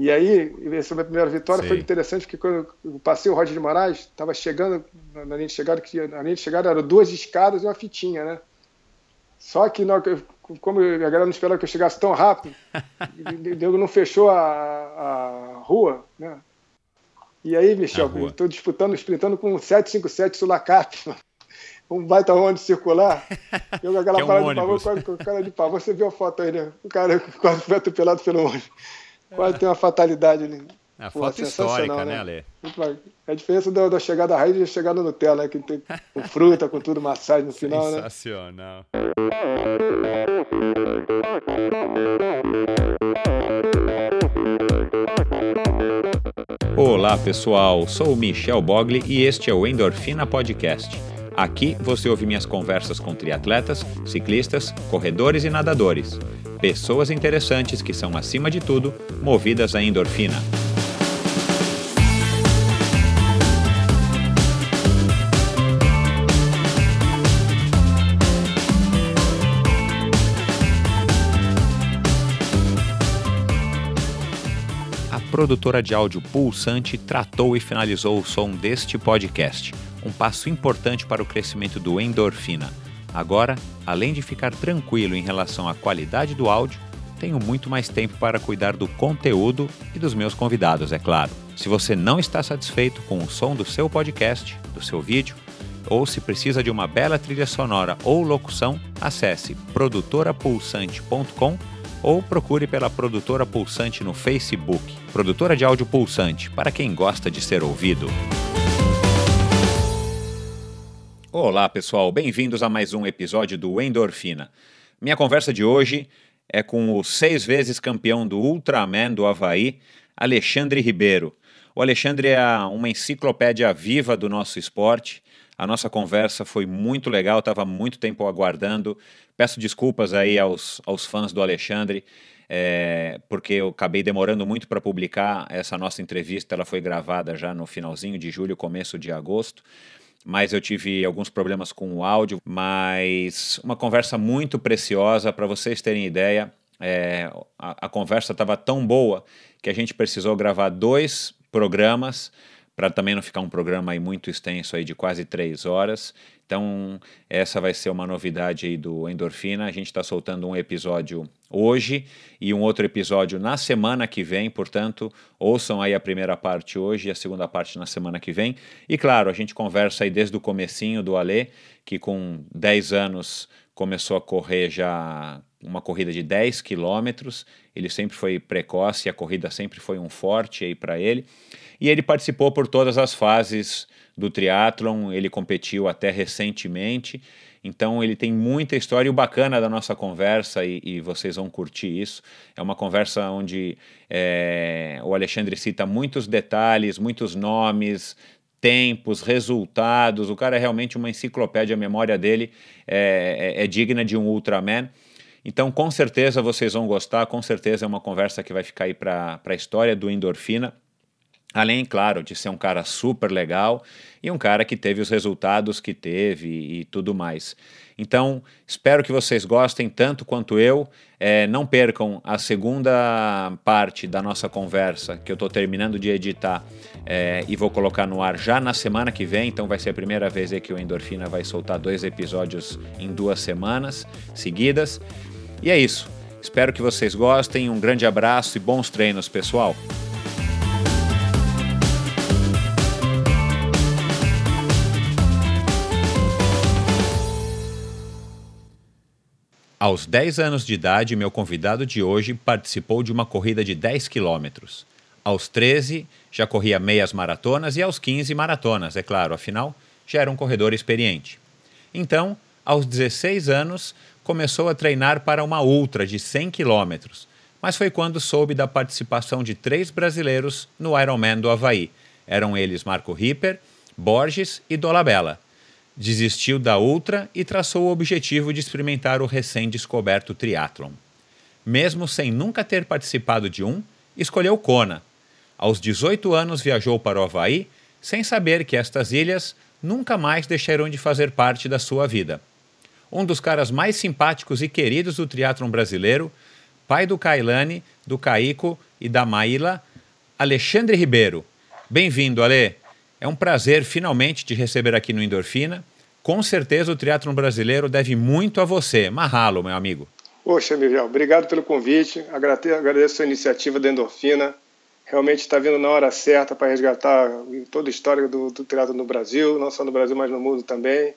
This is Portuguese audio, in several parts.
E aí, essa minha primeira vitória Sei. foi interessante, porque quando eu passei o Roger de Moraes, estava chegando, na linha de chegada, que a linha de chegada eram duas escadas e uma fitinha, né? Só que como a galera não esperava que eu chegasse tão rápido, Deus não fechou a, a rua, né? E aí, Michel, estou disputando, sprintando com um 757 Sulacap, um baita onde circular. Eu com aquela é um parada de pavor, com o cara de pavor, você viu a foto aí, né? O cara quase foi atropelado pelo ônibus. Quase tem uma fatalidade ali. É a foto histórica, né, Ale? É a diferença da, da chegada da raiz e da chegada Nutella, né? Que tem com fruta, com tudo, massagem no final, né? Sensacional. Olá, pessoal. Sou o Michel Bogli e este é o Endorfina Podcast. Aqui você ouve minhas conversas com triatletas, ciclistas, corredores e nadadores pessoas interessantes que são, acima de tudo, movidas à endorfina. A produtora de áudio Pulsante tratou e finalizou o som deste podcast, um passo importante para o crescimento do endorfina Agora, além de ficar tranquilo em relação à qualidade do áudio, tenho muito mais tempo para cuidar do conteúdo e dos meus convidados, é claro. Se você não está satisfeito com o som do seu podcast, do seu vídeo, ou se precisa de uma bela trilha sonora ou locução, acesse produtorapulsante.com ou procure pela Produtora Pulsante no Facebook. Produtora de áudio pulsante, para quem gosta de ser ouvido. Olá, pessoal, bem-vindos a mais um episódio do Endorfina. Minha conversa de hoje é com o seis vezes campeão do Ultraman do Havaí, Alexandre Ribeiro. O Alexandre é uma enciclopédia viva do nosso esporte. A nossa conversa foi muito legal, estava muito tempo aguardando. Peço desculpas aí aos, aos fãs do Alexandre, é, porque eu acabei demorando muito para publicar essa nossa entrevista. Ela foi gravada já no finalzinho de julho, começo de agosto mas eu tive alguns problemas com o áudio, mas uma conversa muito preciosa para vocês terem ideia. É, a, a conversa estava tão boa que a gente precisou gravar dois programas para também não ficar um programa aí muito extenso aí de quase três horas. Então, essa vai ser uma novidade aí do Endorfina. A gente está soltando um episódio hoje e um outro episódio na semana que vem, portanto, ouçam aí a primeira parte hoje e a segunda parte na semana que vem. E claro, a gente conversa aí desde o comecinho do Alê, que com 10 anos começou a correr já uma corrida de 10 quilômetros. Ele sempre foi precoce, a corrida sempre foi um forte aí para ele. E ele participou por todas as fases do triatlon, ele competiu até recentemente, então ele tem muita história e o bacana da nossa conversa, e, e vocês vão curtir isso, é uma conversa onde é, o Alexandre cita muitos detalhes, muitos nomes, tempos, resultados, o cara é realmente uma enciclopédia, a memória dele é, é, é digna de um Ultraman, então, com certeza vocês vão gostar, com certeza é uma conversa que vai ficar aí para a história do Endorfina. Além, claro, de ser um cara super legal e um cara que teve os resultados que teve e tudo mais. Então, espero que vocês gostem tanto quanto eu. É, não percam a segunda parte da nossa conversa, que eu estou terminando de editar é, e vou colocar no ar já na semana que vem. Então, vai ser a primeira vez que o Endorfina vai soltar dois episódios em duas semanas seguidas. E é isso. Espero que vocês gostem. Um grande abraço e bons treinos, pessoal. Aos 10 anos de idade, meu convidado de hoje participou de uma corrida de 10 quilômetros. Aos 13, já corria meias maratonas e aos 15, maratonas, é claro, afinal, já era um corredor experiente. Então, aos 16 anos, começou a treinar para uma ultra de 100 quilômetros, mas foi quando soube da participação de três brasileiros no Ironman do Havaí. Eram eles Marco Ripper, Borges e Dolabella desistiu da Ultra e traçou o objetivo de experimentar o recém-descoberto triatlon. Mesmo sem nunca ter participado de um, escolheu Kona. Aos 18 anos viajou para o Havaí, sem saber que estas ilhas nunca mais deixarão de fazer parte da sua vida. Um dos caras mais simpáticos e queridos do triatlon brasileiro, pai do Kailane, do Caico e da Maíla Alexandre Ribeiro. Bem-vindo, Ale. É um prazer finalmente te receber aqui no Endorfina. Com certeza o triatlo brasileiro deve muito a você. Mahalo, meu amigo. Poxa, Miguel, obrigado pelo convite. Agradeço a iniciativa da Endorfina. Realmente está vindo na hora certa para resgatar toda a história do, do triatlo no Brasil, não só no Brasil, mas no mundo também.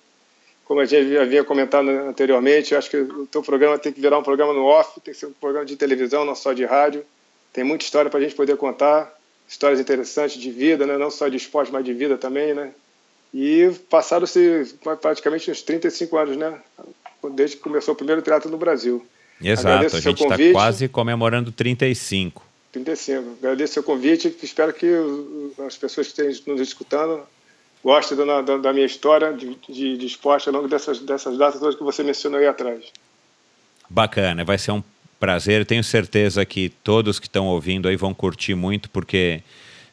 Como a gente já havia comentado anteriormente, acho que o teu programa tem que virar um programa no off, tem que ser um programa de televisão, não só de rádio. Tem muita história para a gente poder contar histórias interessantes de vida, né? não só de esporte, mas de vida também, né? E passaram-se praticamente uns 35 anos, né? Desde que começou o primeiro teatro no Brasil. Exato, Agradeço a gente está quase comemorando 35. 35. Agradeço o seu convite e espero que as pessoas que estejam nos escutando gostem da, da, da minha história de, de, de, esporte ao longo dessas, dessas datas todas que você mencionou aí atrás. Bacana, vai ser um prazer. Tenho certeza que todos que estão ouvindo aí vão curtir muito, porque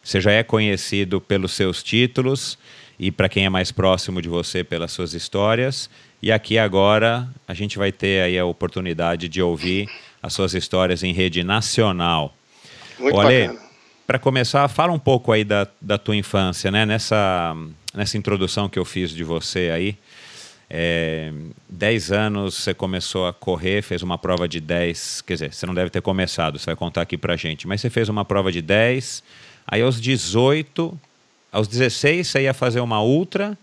você já é conhecido pelos seus títulos e para quem é mais próximo de você pelas suas histórias. E aqui agora a gente vai ter aí a oportunidade de ouvir as suas histórias em rede nacional. Muito Olha, para começar, fala um pouco aí da, da tua infância, né? Nessa, nessa introdução que eu fiz de você aí. É, 10 anos você começou a correr, fez uma prova de 10, quer dizer, você não deve ter começado, você vai contar aqui pra gente, mas você fez uma prova de 10, aí aos 18, aos 16 você ia fazer uma ultra,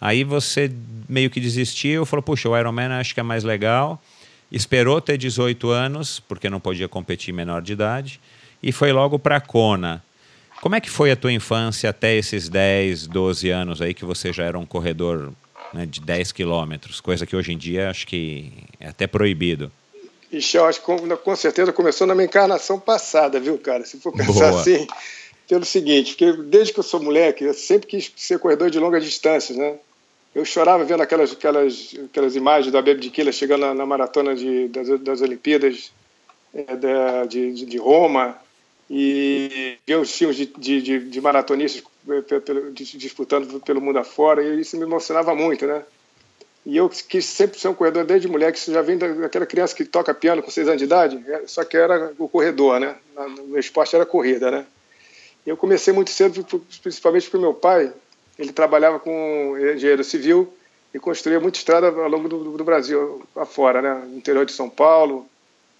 aí você meio que desistiu, falou, puxa, o Ironman acho que é mais legal, esperou ter 18 anos, porque não podia competir menor de idade, e foi logo para Kona. Como é que foi a tua infância até esses 10, 12 anos aí que você já era um corredor né, de 10 quilômetros, coisa que hoje em dia acho que é até proibido. Ixi, eu acho que com, com, certeza começou na minha encarnação passada, viu, cara? Se for pensar Boa. assim, pelo seguinte, porque desde que eu sou moleque, eu sempre quis ser corredor de longas distâncias, né? Eu chorava vendo aquelas, aquelas, aquelas imagens da Bebe de Quila chegando na, na maratona de, das, das Olimpíadas é, de, de, Roma e ver os filmes de, de, de maratonistas disputando pelo mundo afora, e isso me emocionava muito, né? E eu quis sempre ser um corredor desde mulher, que já vem daquela criança que toca piano com seis anos de idade, é, só que era o corredor, né? O meu esporte era corrida, né? Eu comecei muito cedo, principalmente porque meu pai, ele trabalhava com engenheiro civil e construía muita estrada ao longo do, do Brasil afora, né? No interior de São Paulo,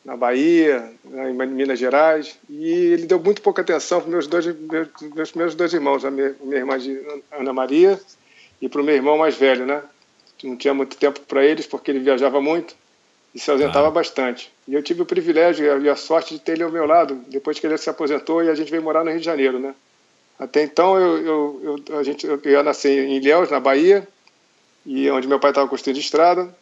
na Bahia, né, em Minas Gerais, e ele deu muito pouca atenção para meus dois meus, meus, meus dois irmãos, a minha, minha irmã Ana Maria e para o meu irmão mais velho, né? Não tinha muito tempo para eles porque ele viajava muito e se ausentava ah. bastante. E eu tive o privilégio e a sorte de ter ele ao meu lado depois que ele se aposentou e a gente veio morar no Rio de Janeiro, né? Até então eu, eu, eu a gente eu, eu nasci em Ilhéus, na Bahia, e onde meu pai estava construindo estrada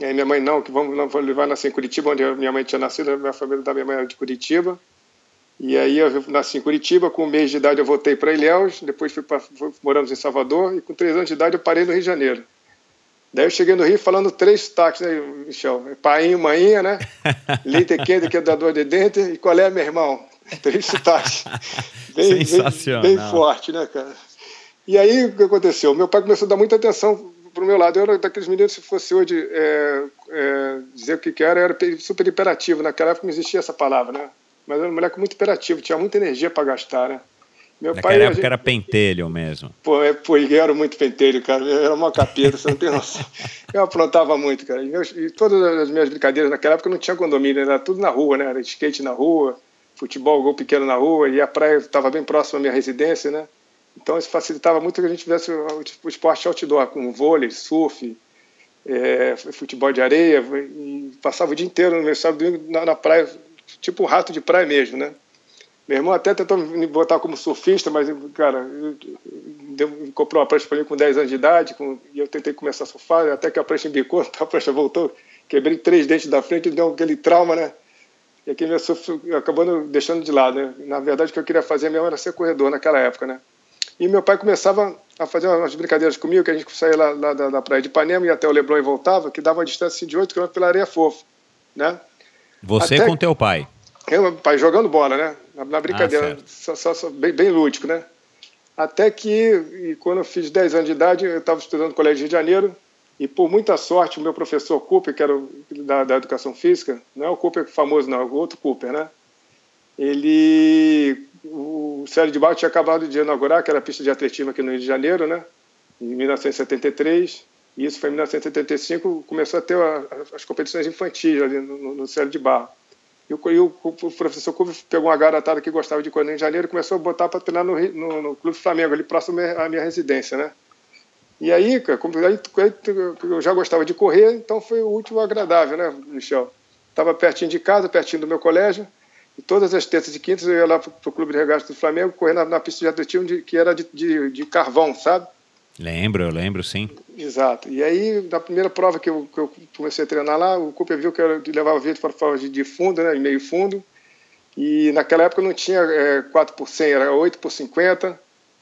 e aí minha mãe, não, que vamos, não, vai nascer em Curitiba, onde minha mãe tinha nascido, a minha família da minha mãe era de Curitiba. E aí eu nasci em Curitiba, com um mês de idade eu voltei para Ilhéus, depois fui pra, fui, moramos em Salvador, e com três anos de idade eu parei no Rio de Janeiro. Daí eu cheguei no Rio falando três sotaques, né, Michel? Painho, maninha, né? Leite quente, que é da dor de dente, e qual é, meu irmão? Três sotaques. Bem, Sensacional. Bem, bem forte, né, cara? E aí o que aconteceu? Meu pai começou a dar muita atenção para o meu lado. Eu era daqueles meninos, se fosse hoje é, é, dizer o que, que era, era super hiperativo. Naquela época não existia essa palavra, né? Mas era um moleque muito hiperativo, tinha muita energia para gastar, né? Meu Naquela pai, época gente... era pentelho mesmo. Pô, é, pô, eu era muito pentelho, cara. Eu era uma capeta, você não tem noção. Eu aprontava muito, cara. E, meus, e, todas as minhas brincadeiras naquela época não tinha condomínio, era tudo na rua, né? Era skate na rua, futebol, gol pequeno na rua, e a praia estava bem próxima à minha residência, né? Então isso facilitava muito que a gente tivesse o, o esporte outdoor, como vôlei, surf, é, futebol de areia, e passava o dia inteiro no meu sábado domingo na, na, praia, tipo um rato de praia mesmo, né? Meu irmão até tentou me botar como surfista, mas, cara, deu, comprou uma prancha para mim com 10 anos de idade, com, e eu tentei começar a surfar, até que a prancha embicou, a prancha voltou, quebrei três dentes da frente, deu aquele trauma, né? E aquele meu surf acabando deixando de lado, né? Na verdade, o que eu queria fazer mesmo era ser corredor naquela época, né? E meu pai começava a fazer umas brincadeiras comigo, que a gente saía lá, lá da, da, praia de Ipanema e até o Leblon e voltava, que dava uma distância assim, de 8 km pela areia fofa, né? Você até, com teu pai? Pai, jogando bola, né? Na, na brincadeira, ah, só, só, só, bem, bem lúdico, né? Até que, quando eu fiz 10 anos de idade, eu estava estudando no Colégio Rio de Janeiro, e por muita sorte, o meu professor Cooper, que era o, da, da educação física, não é o Cooper famoso, não, é o outro Cooper, né? ele o Célio de Barro tinha acabado de inaugurar aquela pista de atletismo aqui no Rio de Janeiro, né? Em 1973. E isso foi em 1975, começou a ter a, as competições infantis ali no, no Célio de Barro. E o, o, professor Cuba pegou uma garotada que gostava de correr de Janeiro e começou a botar para treinar no, no, no, Clube Flamengo, ali próximo à minha residência, né? E aí, como, aí, eu já gostava de correr, então foi o último agradável, né, Michel? Estava pertinho de casa, pertinho do meu colégio, e todas as terças e quintas eu ia lá para o Clube de Regatas do Flamengo, correr na, na pista de atletismo de, que era de, de, de, carvão, sabe? Lembro, eu lembro, sim. Exato. E aí, na primeira prova que eu, que eu comecei a treinar lá, o Cooper viu que eu levava vídeo para prova de, de fundo, né, meio fundo, e naquela época não tinha é, 4 por 100, era 8 por 50,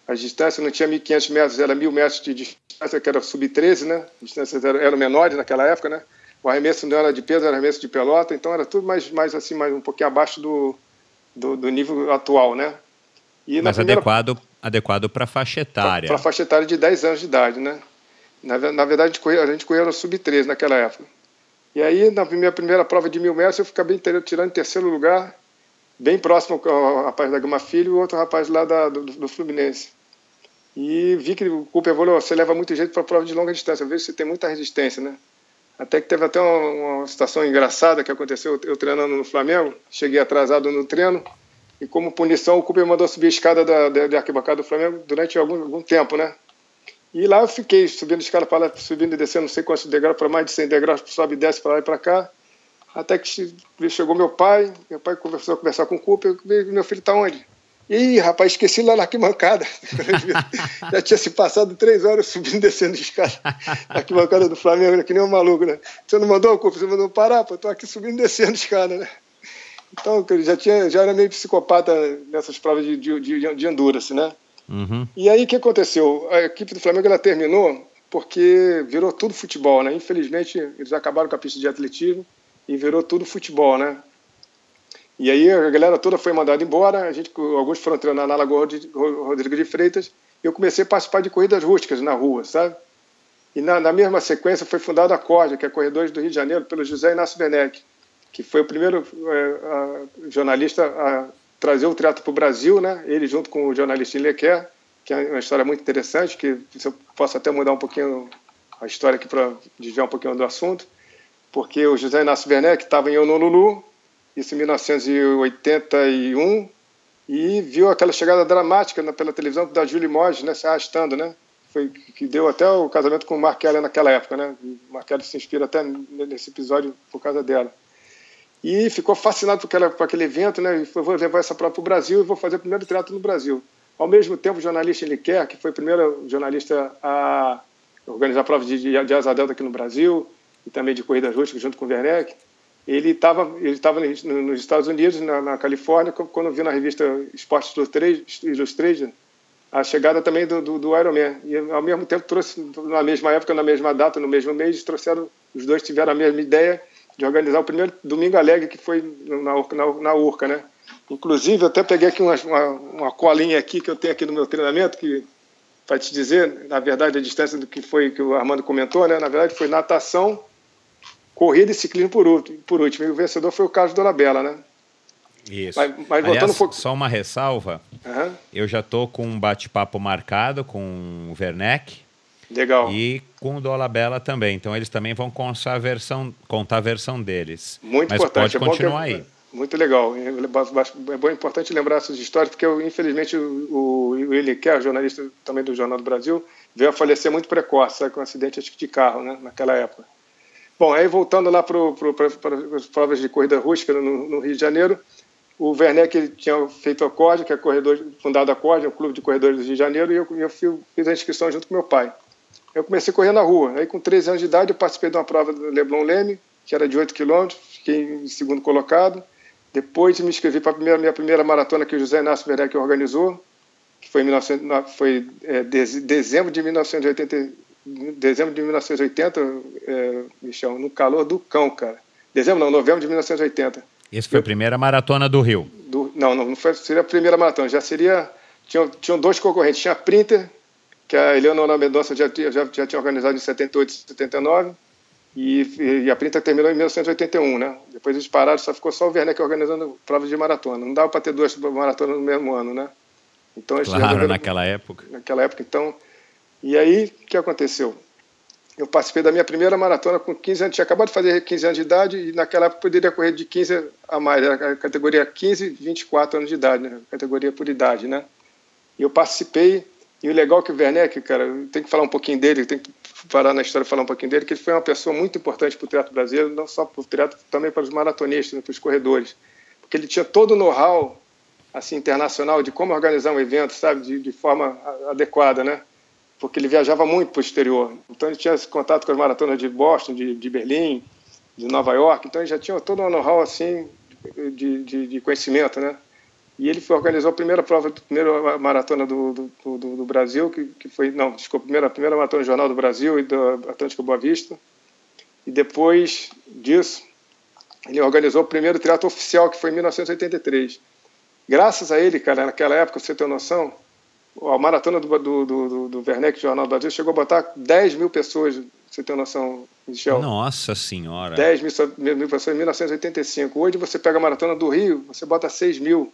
a distância não tinha 1.500 metros, era 1.000 metros de distância, que era sub-13, né? As distâncias eram, eram menores naquela época, né? O arremesso não era de peso, era arremesso de pelota, então era tudo mais, mais assim, mais um pouquinho abaixo do, do, do nível atual, né? E Mas primeira... adequado adequado para faixa etária. Para faixa etária de 10 anos de idade, né? Na, na verdade, a gente corria, a gente corria no sub-13 naquela época. E aí, na minha primeira prova de mil metros, eu fiquei tirando em terceiro lugar, bem próximo ao rapaz da Gama Filho e o outro rapaz lá da, do, do Fluminense. E vi que o Cooper falou, você leva muito jeito para prova de longa distância, eu vejo que você tem muita resistência, né? Até que teve até uma, uma situação engraçada que aconteceu, eu treinando no Flamengo, cheguei atrasado no treino, e como punição o Cooper mandou subir a escada da, da, da arquibancada do Flamengo durante algum, algum tempo, né? E lá eu fiquei subindo escada para lá, subindo e descendo, não sei quantos degraus, para mais de 100 degraus, sobe e desce para lá e para cá. Até que chegou meu pai, meu pai começou a conversar com o Cooper, meu filho está onde? Ih, rapaz, esqueci lá na arquibancada. Já tinha se passado três horas subindo e descendo de escada na arquibancada do Flamengo, que nem um maluco, né? Você não mandou, culpa, você mandou parar, pô, tô aqui subindo e descendo de escada, né? Então, já, tinha, já era meio psicopata nessas provas de, de, de, de endurance, né? Uhum. E aí, o que aconteceu? A equipe do Flamengo, ela terminou porque virou tudo futebol, né? Infelizmente, eles acabaram com a pista de atletismo e virou tudo futebol, né? E aí a galera toda foi mandada embora, a gente, alguns foram treinar na Lagoa Rodrigo de Freitas, e eu comecei a participar de corridas rústicas na rua, sabe? E na, na mesma sequência foi fundada a Corda, que é Corredores do Rio de Janeiro, pelo José Inácio Benek, que foi o primeiro é, a, jornalista a trazer o teatro para o Brasil, né? Ele junto com o jornalista Lequer, que é uma história muito interessante, que eu posso até mudar um pouquinho a história aqui para desviar um pouquinho do assunto, porque o José Inácio Werneck estava em Honolulu, isso em 1981, e viu aquela chegada dramática na, pela televisão da Julie Moge, né, se arrastando, né? Foi que deu até o casamento com o Mark Kelly naquela época, né? Mark Kelly se inspira até nesse episódio por causa dela. E ficou fascinado por, aquela, por aquele evento, né? E falou, vou levar essa prova para o Brasil e vou fazer o primeiro teatro no Brasil. Ao mesmo tempo, o jornalista Eliquer, que foi o primeiro jornalista a organizar provas de, de, de asa delta aqui no Brasil, e também de corridas rústicas junto com o Werneck, ele estava ele tava nos Estados Unidos, na, na, Califórnia, quando viu na revista Sports Illustrated a chegada também do, do, do Ironman. E, ao mesmo tempo, trouxe, na mesma época, na mesma data, no mesmo mês, trouxeram, os dois tiveram a mesma ideia de organizar o primeiro Domingo Alegre, que foi na, na, na Urca, né? Inclusive, eu até peguei aqui uma, uma, uma colinha aqui que eu tenho aqui no meu treinamento, que para te dizer, na verdade, a distância do que foi que o Armando comentou, né? Na verdade, foi natação, corrida e ciclismo por último. Por último. E o vencedor foi o Carlos Dolabella, né? Isso. Mas, mas Aliás, voltando um pouco... só uma ressalva. Uhum. Eu já estou com um bate-papo marcado com o Werneck. Legal. E com o Dolabella também. Então eles também vão contar a versão, contar a versão deles. Muito Mas importante. pode é continuar aí. Muito legal. É bom, importante lembrar essas histórias, porque eu, infelizmente o, o Willi Kerr, jornalista também do Jornal do Brasil, veio a falecer muito precoce, com um acidente de carro, né, naquela época. Bom, aí voltando lá para as provas de corrida rústica no, no, Rio de Janeiro, o Werneck ele tinha feito a CORD, que é corredor, fundado a CORD, o Clube de Corredores do Rio de Janeiro, e eu, eu fiz a inscrição junto com meu pai. Eu comecei a correr na rua. Aí, com 13 anos de idade, eu participei de uma prova do Leblon Leme, que era de 8 quilômetros, fiquei em segundo colocado. Depois me inscrevi para a minha primeira maratona que o José Inácio Werneck organizou, que foi em 19, foi, é, dezembro de 1980, dezembro de 1980, é, Michel, no calor do cão, cara. Dezembro não, novembro de 1980. Essa foi Eu, a primeira maratona do Rio? Do, não, não, não foi, seria a primeira maratona, já seria... Tinham, tinham dois concorrentes, tinha a Printer, que a Eleonora Mendonça já, já, já tinha organizado em 78 e 79, E, e a Printa terminou em 1981, né? Depois eles pararam, só ficou só o Werneck organizando provas de maratona. Não dava para ter duas maratonas no mesmo ano, né? Então, claro, naquela época. Naquela época, então. E aí, o que aconteceu? Eu participei da minha primeira maratona com 15 anos, tinha acabado de fazer 15 anos de idade e naquela época poderia correr de 15 a mais, era a categoria 15, 24 anos de idade, né? categoria por idade, né? E eu participei, e o legal é que o Werneck, cara, tem que falar um pouquinho dele, tem que parar na história falar um pouquinho dele, que ele foi uma pessoa muito importante para o teatro brasileiro, não só para o teatro, também para os maratonistas, né, para os corredores, porque ele tinha todo o know-how assim internacional de como organizar um evento, sabe, de, de forma adequada, né? porque ele viajava muito para o exterior. Então ele tinha esse contato com as maratonas de Boston, de, de Berlim, de Nova York. Então ele já tinha todo um know-how assim de, de, de, conhecimento, né? E ele organizou a primeira prova, a primeira maratona do, do, do, do Brasil, que, que, foi, não, desculpa, a primeira, a primeira maratona do Jornal do Brasil e do Atlântico Boa Vista. E depois disso, ele organizou o primeiro triatlo oficial, que foi em 1983. Graças a ele, cara, naquela época, você tem noção, a maratona do, do, do, do Werneck Jornal do Brasil chegou a botar 10 mil pessoas, você tem noção, Michel? Nossa Senhora! 10 mil, mil pessoas em 1985. Hoje você pega a maratona do Rio, você bota 6 mil.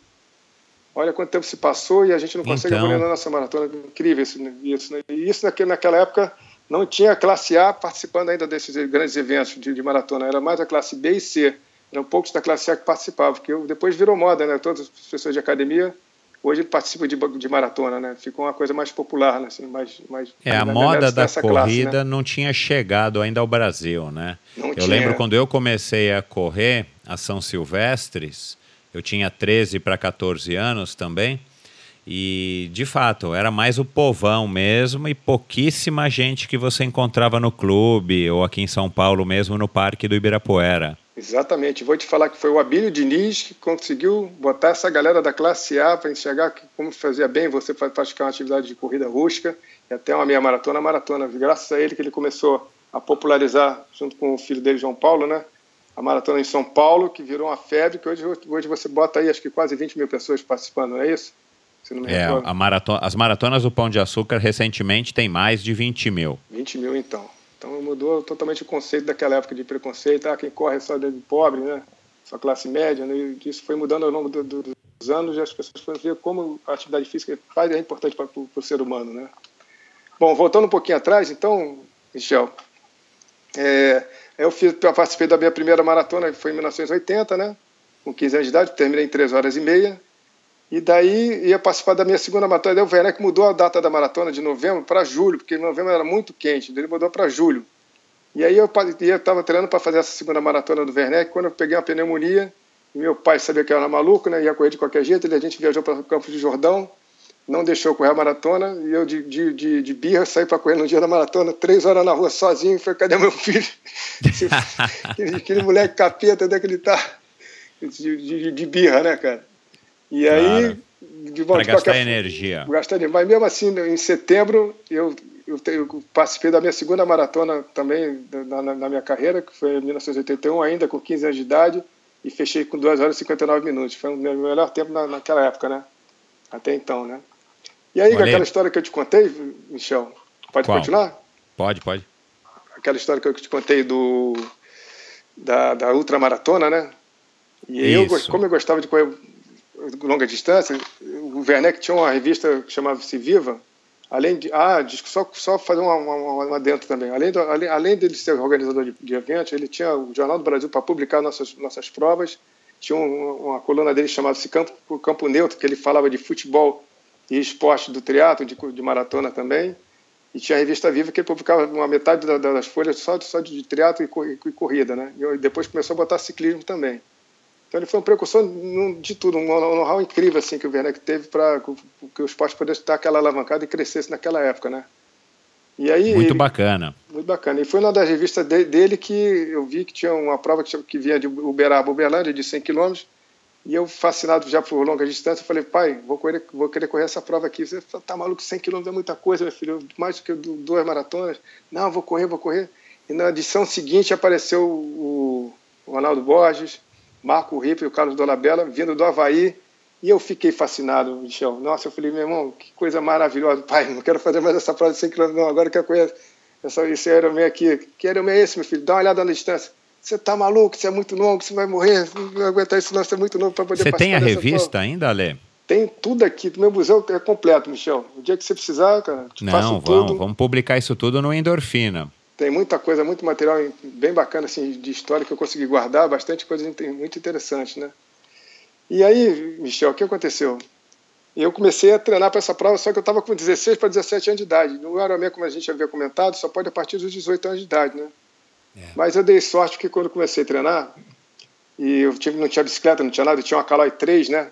Olha quanto tempo se passou e a gente não consegue então... na nossa maratona. Incrível isso, isso, né? E isso naquela época não tinha classe A participando ainda desses grandes eventos de, de maratona, era mais a classe B e C. Eram poucos da classe A que participavam, porque depois virou moda, né? Todas as pessoas de academia hoje participa de, de maratona, né? Ficou uma coisa mais popular, né? Assim, mais, mais, é, a moda da corrida classe, né? não tinha chegado ainda ao Brasil, né? Não eu tinha. lembro quando eu comecei a correr a São Silvestres, eu tinha 13 para 14 anos também, e de fato era mais o povão mesmo e pouquíssima gente que você encontrava no clube ou aqui em São Paulo mesmo no Parque do Ibirapuera. Exatamente. Vou te falar que foi o Abílio Diniz que conseguiu botar essa galera da classe A para enxergar como fazia bem você praticar uma atividade de corrida rústica e até uma meia maratona, maratona. Graças a ele que ele começou a popularizar, junto com o filho dele, João Paulo, né? A maratona em São Paulo, que virou uma febre, que hoje, hoje você bota aí acho que quase 20 mil pessoas participando, não é isso? é, a maratona, as maratonas do Pão de Açúcar recentemente tem mais de 20 mil. 20 mil então. Então mudou totalmente o conceito daquela época de preconceito, ah, quem corre é só de pobre, né? só classe média, né? e isso foi mudando ao longo do, do, dos anos e as pessoas foram ver como a atividade física é importante para o ser humano. Né? Bom, voltando um pouquinho atrás, então, Michel, é, eu, fiz, eu participei da minha primeira maratona, que foi em 1980, né? com 15 anos de idade, terminei em 3 horas e meia, e daí ia participar da minha segunda maratona. Daí o Werneck mudou a data da maratona de novembro para julho, porque novembro era muito quente, ele mudou para julho. E aí eu estava treinando para fazer essa segunda maratona do Werneck, quando eu peguei uma pneumonia, e meu pai sabia que eu era maluco, né, ia correr de qualquer jeito, ele, a gente viajou para o Campos de Jordão, não deixou correr a maratona, e eu de, de, de, de birra saí para correr no dia da maratona, três horas na rua sozinho, falei, cadê meu filho? aquele, aquele moleque capeta, onde é que ele tá? De, de, de birra, né, cara? E aí. Para gastar qualquer, energia. Gastar energia. Mas mesmo assim, em setembro, eu, eu, eu, participei da minha segunda maratona também na, na, na, minha carreira, que foi em 1981, ainda com 15 anos de idade, e fechei com 2 horas e 59 minutos. Foi o meu melhor tempo na, naquela época, né? Até então, né? E aí, Olhei. aquela história que eu te contei, Michel, pode Qual? continuar? Pode, pode. Aquela história que eu te contei do da, da ultramaratona, né? E aí, eu, como eu gostava de correr longa distância, o Werneck tinha uma revista que chamava-se Viva, além de ah só só fazer uma, uma, uma dentro também além do, além, além dele ser organizador de, de, eventos ele tinha o Jornal do Brasil para publicar nossas nossas provas tinha um, uma coluna dele chamada-se Campo Campo Neutro que ele falava de futebol e esporte do triatlo de, de maratona também e tinha a revista Viva que ele publicava uma metade das folhas só só de, de triatlo e, e, corrida né e depois começou a botar ciclismo também então ele foi um precursor de tudo, um know-how incrível assim que o Werneck teve para que o esporte pudesse dar aquela alavancada e crescesse naquela época, né? E aí, muito ele, bacana. Muito bacana. E foi uma das revistas de, dele que eu vi que tinha uma prova que, que vinha de Uberaba, Uberlândia, de 100 quilômetros, e eu, fascinado já por longa distância, falei, pai, vou, correr, vou querer correr essa prova aqui. Você tá maluco, 100 quilômetros é muita coisa, meu filho, mais do que duas maratonas. Não, vou correr, vou correr. E na edição seguinte apareceu o, Ronaldo Borges, Marco Ripper e o Carlos Dolabella, vindo do Havaí, e eu fiquei fascinado, Michel. Nossa, eu falei, meu irmão, que coisa maravilhosa. Pai, não quero fazer mais essa prova de 100 km, não, agora eu quero correr essa, esse Ironman aqui. Que Ironman é esse, meu filho? Dá uma olhada na distância. Você tá maluco? Você é muito longo, você vai morrer. Não vai aguentar isso, não. Você é muito novo para poder Você tem a revista ainda, Ale? Tem tudo aqui. Meu museu é completo, Michel. O dia que você precisar, cara, te Não, faço vamos, tudo. vamos publicar isso tudo no Endorfina. Tem muita coisa, muito material bem bacana assim, de história que eu consegui guardar, bastante coisa muito interessante, né? E aí, Michel, o que aconteceu? Eu comecei a treinar para essa prova, só que eu estava com 16 para 17 anos de idade. No Ironman, como a gente havia comentado, só pode a partir dos 18 anos de idade, né? É. Mas eu dei sorte que quando comecei a treinar, e eu tive, não tinha bicicleta, não tinha nada, eu tinha uma Caloi 3, né?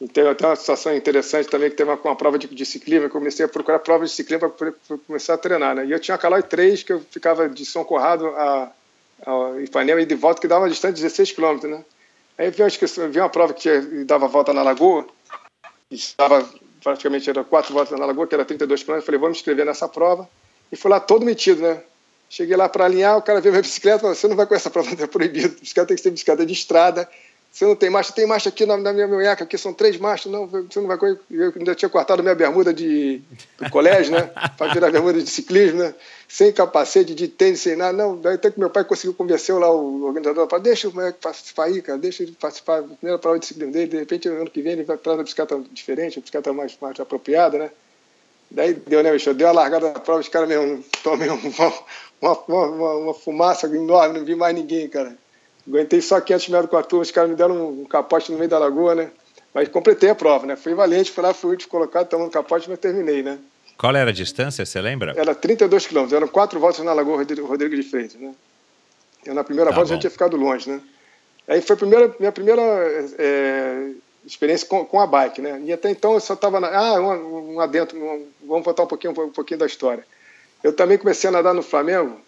Então, até uma situação interessante também, que teve uma, uma prova de, de ciclismo, eu comecei a procurar provas de ciclismo para começar a treinar, né? E eu tinha a Caloi 3, que eu ficava de São Corrado a, a Ipanema e de volta, que dava uma distância de 16 km, né? Aí vi, eu vi uma prova que dava volta na Lagoa, e estava praticamente, era quatro voltas na Lagoa, que era 32 km, eu falei, vou me inscrever nessa prova, e fui lá todo metido, né? Cheguei lá para alinhar, o cara veio minha bicicleta, falou, você não vai com essa prova, é proibido, bicicleta tem que ser bicicleta de estrada, você não tem marcha? Tem marcha aqui na, na minha munheca, aqui são três marchas. Não, você não vai correr. Eu ainda tinha cortado minha bermuda de, do colégio, né? Para virar bermuda de ciclismo, né? Sem capacete, de tênis, sem nada. Não, daí até que meu pai conseguiu convencer lá o organizador para deixa o moleque participar aí, cara, deixa ele participar da primeira prova de ciclismo dele. De repente, ano que vem, ele vai atrás da bicicleta diferente, a bicicleta mais, mais apropriada, né? Daí deu, né, bicho? Deu a largada da prova, os caras mesmo tomei uma, uma, uma, uma fumaça enorme, não vi mais ninguém, cara. Aguentei só 500 metros com a turma, os caras me deram um capote no meio da lagoa, né? Mas completei a prova, né? Fui valente, fui lá, fui último colocado, tomando capote, mas terminei, né? Qual era a distância, você lembra? Era 32 quilômetros, eram quatro voltas na Lagoa Rodrigo de Freitas, né? Eu na primeira tá volta bom. já tinha ficado longe, né? Aí foi a primeira, minha primeira é, experiência com, com, a bike, né? E até então eu só estava. Ah, um, um adentro, um, vamos voltar um pouquinho, um pouquinho da história. Eu também comecei a nadar no Flamengo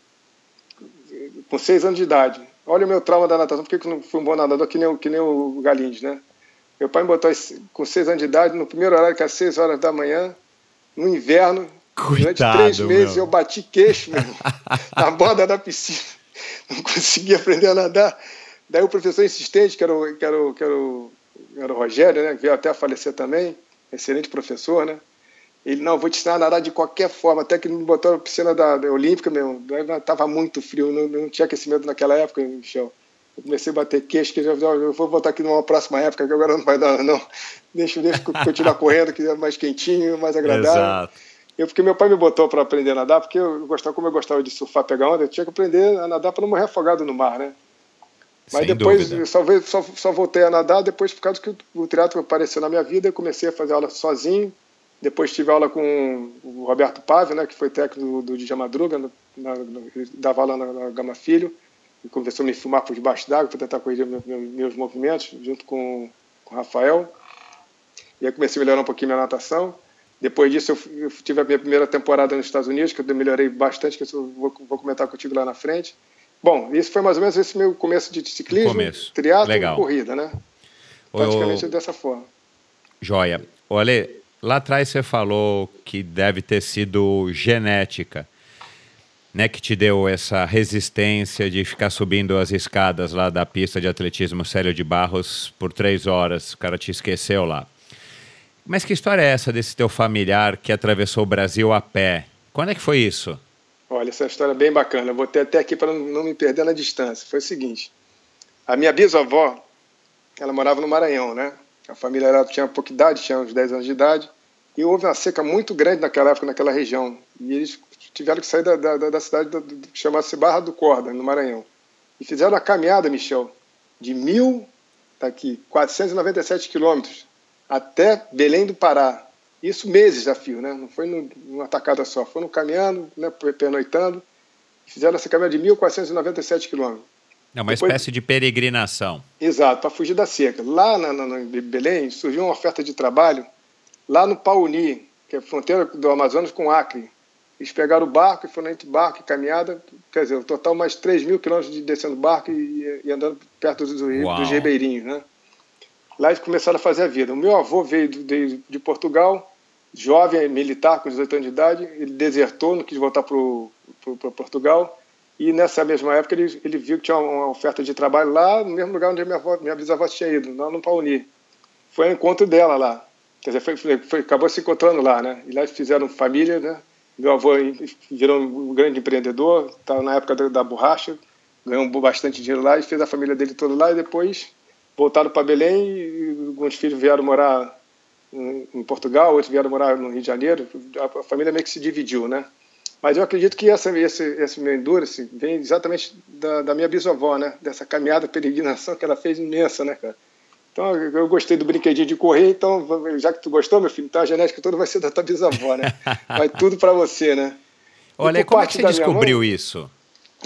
com seis anos de idade. Olha o meu trauma da natação, por que eu não fui um bom nadador que nem, que nem o Galindes, né? Meu pai me botou com seis anos de idade, no primeiro horário, que às seis horas da manhã, no inverno. Coitado, durante três meses meu. eu bati queixo, meu, na borda da piscina. Não conseguia aprender a nadar. Daí o professor insistente, que era o, que era o, que era o, era o Rogério, né? Que veio até a falecer também, excelente professor, né? Ele, não, vou te ensinar a nadar de qualquer forma, até que me botou na piscina da, da Olímpica mesmo. Estava muito frio, não, não, tinha aquecimento naquela época, Michel. Eu comecei a bater queixo, que eu, eu vou voltar aqui numa próxima época, que agora não vai dar, não. Deixa, deixa eu continuar correndo, que é mais quentinho, mais agradável. Exato. Eu, porque meu pai me botou para aprender a nadar, porque eu gostava, como eu gostava de surfar, pegar onda, eu tinha que aprender a nadar para não morrer afogado no mar, né? Mas Sem depois eu só, só, só, voltei a nadar depois por causa que o, o teatro apareceu na minha vida, eu comecei a fazer aula sozinho, depois tive aula com o Roberto Pave, né, que foi técnico do, do Madruga, no, na, no, dava aula na, na Gama Filho, e começou a me filmar por debaixo d'água para tentar corrigir meus, meus movimentos, junto com, com o Rafael. E aí comecei a melhorar um pouquinho minha natação. Depois disso, eu, tive a minha primeira temporada nos Estados Unidos, que eu melhorei bastante, que eu vou, vou comentar contigo lá na frente. Bom, isso foi mais ou menos esse meu começo de ciclismo, começo. triatlo e corrida, né? Praticamente dessa forma. Joia. Olha, Lá atrás você falou que deve ter sido genética, né, que te deu essa resistência de ficar subindo as escadas lá da pista de atletismo Célio de Barros por três horas. O cara te esqueceu lá. Mas que história é essa desse teu familiar que atravessou o Brasil a pé? Quando é que foi isso? Olha, essa história é bem bacana. Eu vou ter até aqui para não me perder na distância. Foi o seguinte: a minha bisavó, ela morava no Maranhão, né? A família era, tinha pouca idade, tinha uns 10 anos de idade, e houve uma seca muito grande naquela época, naquela região. E eles tiveram que sair da, da, da cidade que chamasse Barra do Corda, no Maranhão. E fizeram a caminhada, Michel, de mil, tá aqui, 497 quilômetros até Belém do Pará. Isso meses a fio, né? Não foi numa tacada só. Foram caminhando, né, pernoitando. Fizeram essa caminhada de 1.497 quilômetros. É uma Depois, espécie de peregrinação. Exato, para fugir da seca. Lá na, na, em Belém surgiu uma oferta de trabalho lá no Pauni, que é a fronteira do Amazonas com o Acre. Eles pegaram o barco e foram entre barco e caminhada, quer dizer, o total mais 3 mil quilômetros de descendo barco e, e andando perto dos, dos ribeirinhos, né? Lá eles começaram a fazer a vida. O meu avô veio de, de Portugal, jovem militar, com 18 anos de idade, ele desertou, não quis voltar para Portugal, e nessa mesma época ele, ele viu que tinha uma oferta de trabalho lá no mesmo lugar onde minha, avó, minha bisavó tinha ido, lá no Pauni. Foi ao encontro dela lá. Quer dizer, foi, foi, acabou se encontrando lá, né? E lá fizeram família, né? Meu avô virou um grande empreendedor, estava na época da, da borracha, ganhou bastante dinheiro lá e fez a família dele toda lá e depois voltaram para Belém e alguns filhos vieram morar em Portugal, outros vieram morar no Rio de Janeiro. A família meio que se dividiu, né? Mas eu acredito que essa, esse, esse meu endurance vem exatamente da, da minha bisavó, né? Dessa caminhada, peregrinação que ela fez imensa, né, cara? Então eu gostei do brinquedinho de correr, então já que tu gostou, meu filho, então a genética toda vai ser da tua bisavó, né? Vai tudo para você, né? Olha, como é que você descobriu mãe, isso?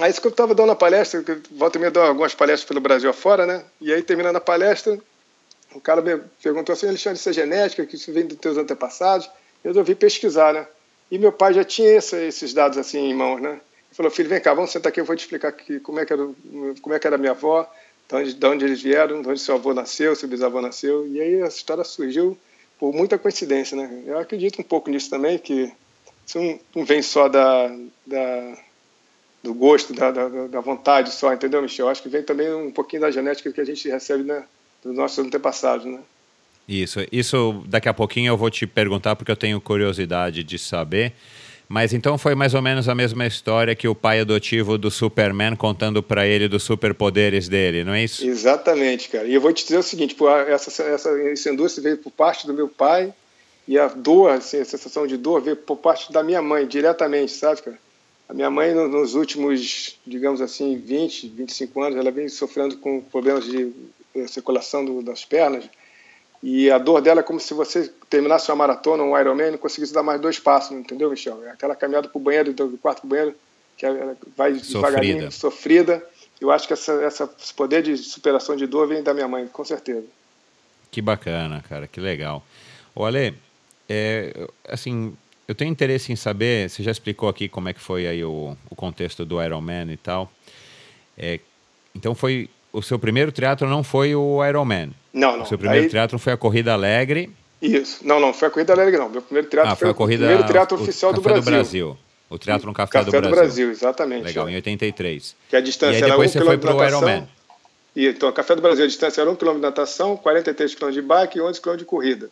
Aí isso que eu estava dando a palestra, volta e meia dou algumas palestras pelo Brasil afora, né? E aí terminando a palestra, o cara me perguntou assim, Alexandre, isso é genética, que isso vem dos teus antepassados? Eu resolvi pesquisar, né? E meu pai já tinha esse, esses dados assim em mãos, né? Ele falou, filho, vem cá, vamos sentar aqui, eu vou te explicar como é que era, como é que era minha avó, de onde, de onde eles vieram, de onde seu avô nasceu, seu bisavô nasceu. E aí essa história surgiu por muita coincidência, né? Eu acredito um pouco nisso também, que isso não, não vem só da, da do gosto, da, da, da, vontade só, entendeu, Michel? Acho que vem também um pouquinho da genética que a gente recebe né, dos nossos antepassados, né? Isso, isso daqui a pouquinho eu vou te perguntar porque eu tenho curiosidade de saber. Mas então foi mais ou menos a mesma história que o pai adotivo do Superman contando para ele dos superpoderes dele, não é isso? Exatamente, cara. E eu vou te dizer o seguinte: pô, essa, essa, essa indústria veio por parte do meu pai e a dor, assim, a sensação de dor veio por parte da minha mãe, diretamente, sabe, cara? A minha mãe, nos últimos, digamos assim, 20, 25 anos, ela vem sofrendo com problemas de eh, circulação do, das pernas e a dor dela é como se você terminasse uma maratona, um Ironman, e não conseguisse dar mais dois passos, entendeu, Michel? É aquela caminhada para o banheiro, do quarto para o banheiro, que ela vai sofrida. devagarinho, sofrida. Eu acho que essa, essa, esse poder de superação de dor vem da minha mãe, com certeza. Que bacana, cara, que legal. O Ale, é, assim, eu tenho interesse em saber, você já explicou aqui como é que foi aí o, o contexto do Ironman e tal. É, então foi o seu primeiro teatro não foi o Ironman. Não, não. O seu primeiro Aí... teatro foi a Corrida Alegre. Isso. Não, não, foi a Corrida Alegre, não. Meu primeiro teatro ah, foi, foi a corrida, o primeiro teatro oficial do Brasil. do Brasil. O Teatro no Café, Café do, Brasil. do Brasil. exatamente. Legal, em 83. Que a distância e aí depois era 1 km de natação. Ironman. E, então, Café do Brasil, a distância era 1 km de natação, 43 km de bike e 11 km de corrida.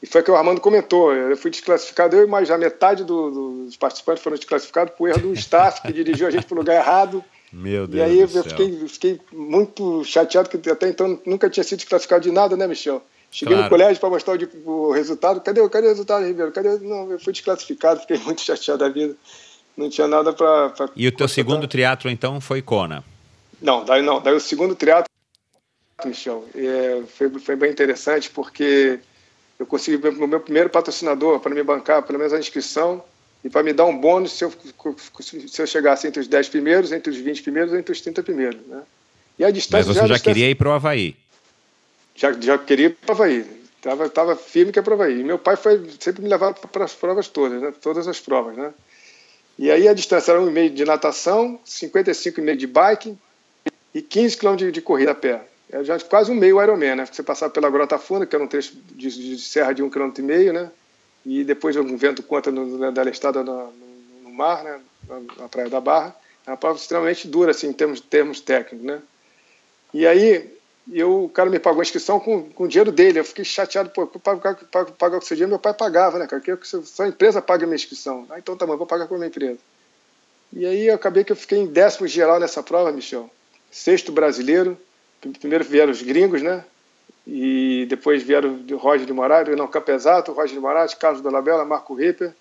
E foi o que o Armando comentou. Eu fui desclassificado, eu e mais já metade do, dos participantes foram desclassificados por erro do staff que dirigiu a gente para o lugar errado. Meu Deus. E aí eu fiquei, fiquei, muito chateado, porque até então nunca tinha sido desclassificado de nada, né, Michel? Cheguei claro. no colégio para mostrar o, o, resultado. Cadê, cadê o resultado, Ribeiro? Cadê? Não, eu fui desclassificado, fiquei muito chateado da vida. Não tinha nada para. E o teu segundo triatlo então foi Kona? Não, daí não. Daí o segundo triatlo, Michel, é, foi, foi bem interessante porque eu consegui o meu primeiro patrocinador para me bancar, pelo menos a inscrição, e para me dar um bônus se eu, se eu chegasse entre os 10 primeiros, entre os 20 primeiros, entre os 30 primeiros. Né? E a distância. Mas você já, já queria ir para o Havaí? Já, já queria ir para o Havaí. Estava tava firme que é para o Havaí. E meu pai foi sempre me levava para as provas todas, né? todas as provas. Né? E aí a distância era 1,5 de natação, 55,5 de bike e 15 km de, de corrida a pé. É já quase um meio Ironman, né? Você passava pela Grota Funda, que era um trecho de, de serra de 1,5 km, né? E depois um vento contra no, da lestada no, no, mar, né, na, Praia da Barra. É uma prova extremamente dura, assim, em termos, termos técnicos, né? E aí, eu, o cara me pagou a inscrição com, com o dinheiro dele. Eu fiquei chateado, pô, pagar, com seu dinheiro, meu pai pagava, né, cara? Que só a empresa paga a minha inscrição. Ah, então tá bom, vou pagar com a minha empresa. E aí, eu acabei que eu fiquei em décimo geral nessa prova, Michel. Sexto brasileiro. Primeiro vieram os gringos, né? E depois vieram Roger de Moraes, não, Campesato, Roger de Moraes, Carlos Dolabella, Marco Ripper,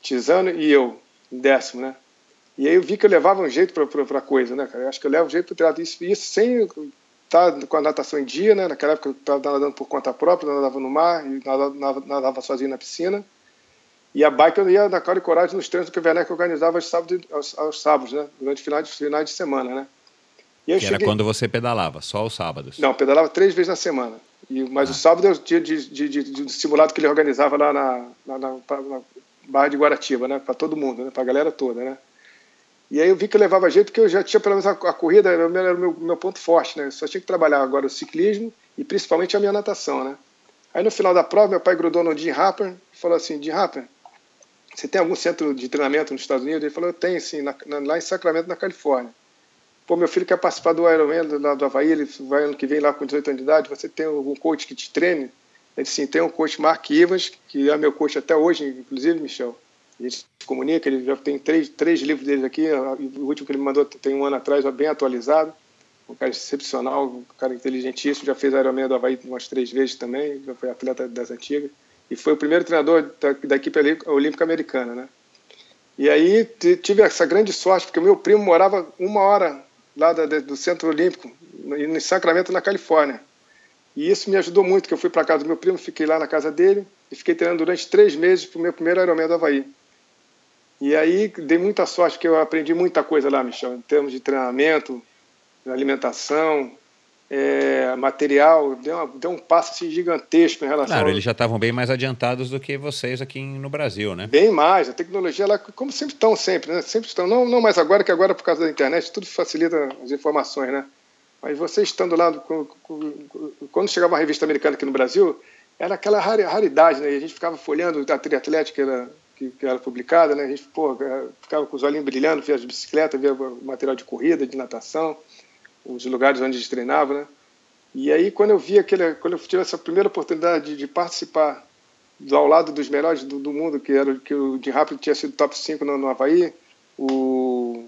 Tizano e eu, em décimo, né? E aí eu vi que eu levava um jeito para a coisa, né, cara? Eu acho que eu levo um jeito para. Isso, isso sem estar tá com a natação em dia, né? Naquela época eu estava nadando por conta própria, nadava no mar, e nadava, nadava, sozinho na piscina. E a bike eu ia na cara e coragem nos treinos que o Werneck organizava aos sábados, aos, aos sábados, né? Durante finais finais de semana, né? Que cheguei... era quando você pedalava, só os sábados? Não, pedalava três vezes na semana. E, mas ah. o sábado é o dia de, de, de, de, simulado que ele organizava lá na, na, na, na Barra de Guaratiba, né? Para todo mundo, né? Para a galera toda, né? E aí eu vi que eu levava jeito, porque eu já tinha pelo menos a, a corrida, era, era o meu, meu ponto forte, né? Eu só tinha que trabalhar agora o ciclismo e principalmente a minha natação, né? Aí no final da prova, meu pai grudou no Jim Harper e falou assim: Jim Harper, você tem algum centro de treinamento nos Estados Unidos? Ele falou: Eu tenho, sim, na, lá em Sacramento, na Califórnia. Pô, meu filho quer participar do Ironman do, do Havaí, ele vai ano que vem lá com 18 anos de idade, você tem algum coach que te treine? Ele sim, tem um coach Mark Evans, que é meu coach até hoje, inclusive, Michel. A gente se comunica, ele já tem três, três livros dele aqui, o último que ele me mandou tem um ano atrás, bem atualizado. Um cara excepcional, um cara inteligentíssimo, já fez Ironman do Havaí umas três vezes também, já foi atleta das antigas. E foi o primeiro treinador da, da equipe olímpica americana, né? E aí tive essa grande sorte, porque o meu primo morava uma hora lá da, do Centro Olímpico, em Sacramento, na Califórnia. E isso me ajudou muito, que eu fui para casa do meu primo, fiquei lá na casa dele e fiquei treinando durante três meses para o meu primeiro Ironman do Havaí. E aí dei muita sorte, que eu aprendi muita coisa lá, Michel, em termos de treinamento, alimentação, é, material, deu, uma, deu, um passo assim, gigantesco em relação. Claro, eles já estavam bem mais adiantados do que vocês aqui no Brasil, né? Bem mais, a tecnologia lá, como sempre estão, sempre, né? Sempre estão, não, não mais agora, que agora por causa da internet tudo facilita as informações, né? Mas vocês estando lá, quando chegava uma revista americana aqui no Brasil, era aquela raridade, né? E a gente ficava folhando a triatlética que era, que, que era publicada, né? A gente pô, ficava com os olhinhos brilhando, via as bicicletas, via material de corrida, de natação os lugares onde a gente treinava, né? E aí quando eu vi aquele, quando eu tive essa primeira oportunidade de, de participar ao lado dos melhores do, do, mundo, que era que o de rápido tinha sido top 5 no, no Havaí, o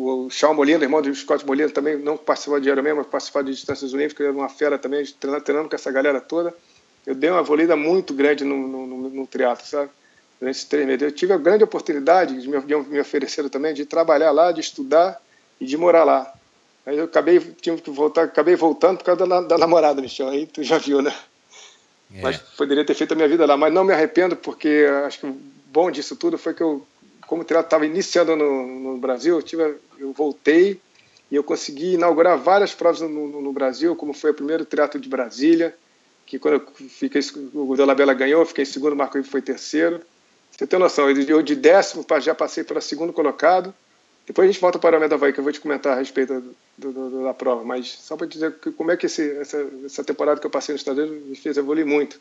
o Shawn Molina, irmão do Scott Molina, também não participava de Ironman, mas participava de distâncias olímpicas, era uma fera também, treinando, treinando com essa galera toda. Eu dei uma volida muito grande no, no, no, no triatlo, sabe? Durante esses três meses. Eu tive a grande oportunidade, de me, de me ofereceram também, de trabalhar lá, de estudar e de morar lá. Aí eu acabei, tive que voltar, acabei voltando por causa da, da namorada, Michel. Aí tu já viu, né? É. Mas poderia ter feito a minha vida lá. Mas não me arrependo, porque acho que o bom disso tudo foi que eu, como o teatro estava iniciando no, no Brasil, eu, tive, eu voltei e eu consegui inaugurar várias provas no, no, no Brasil, como foi o primeiro teatro de Brasília, que quando eu fiquei, o Dolabella ganhou, eu fiquei em segundo, o Marco Ivo foi terceiro. Você tem noção, eu de décimo já passei para segundo colocado, depois a gente volta para o Alameda Havaí, que eu vou te comentar a respeito do, do, da prova. Mas só para dizer que, como é que esse, essa, essa temporada que eu passei no Unidos me fez evoluir muito.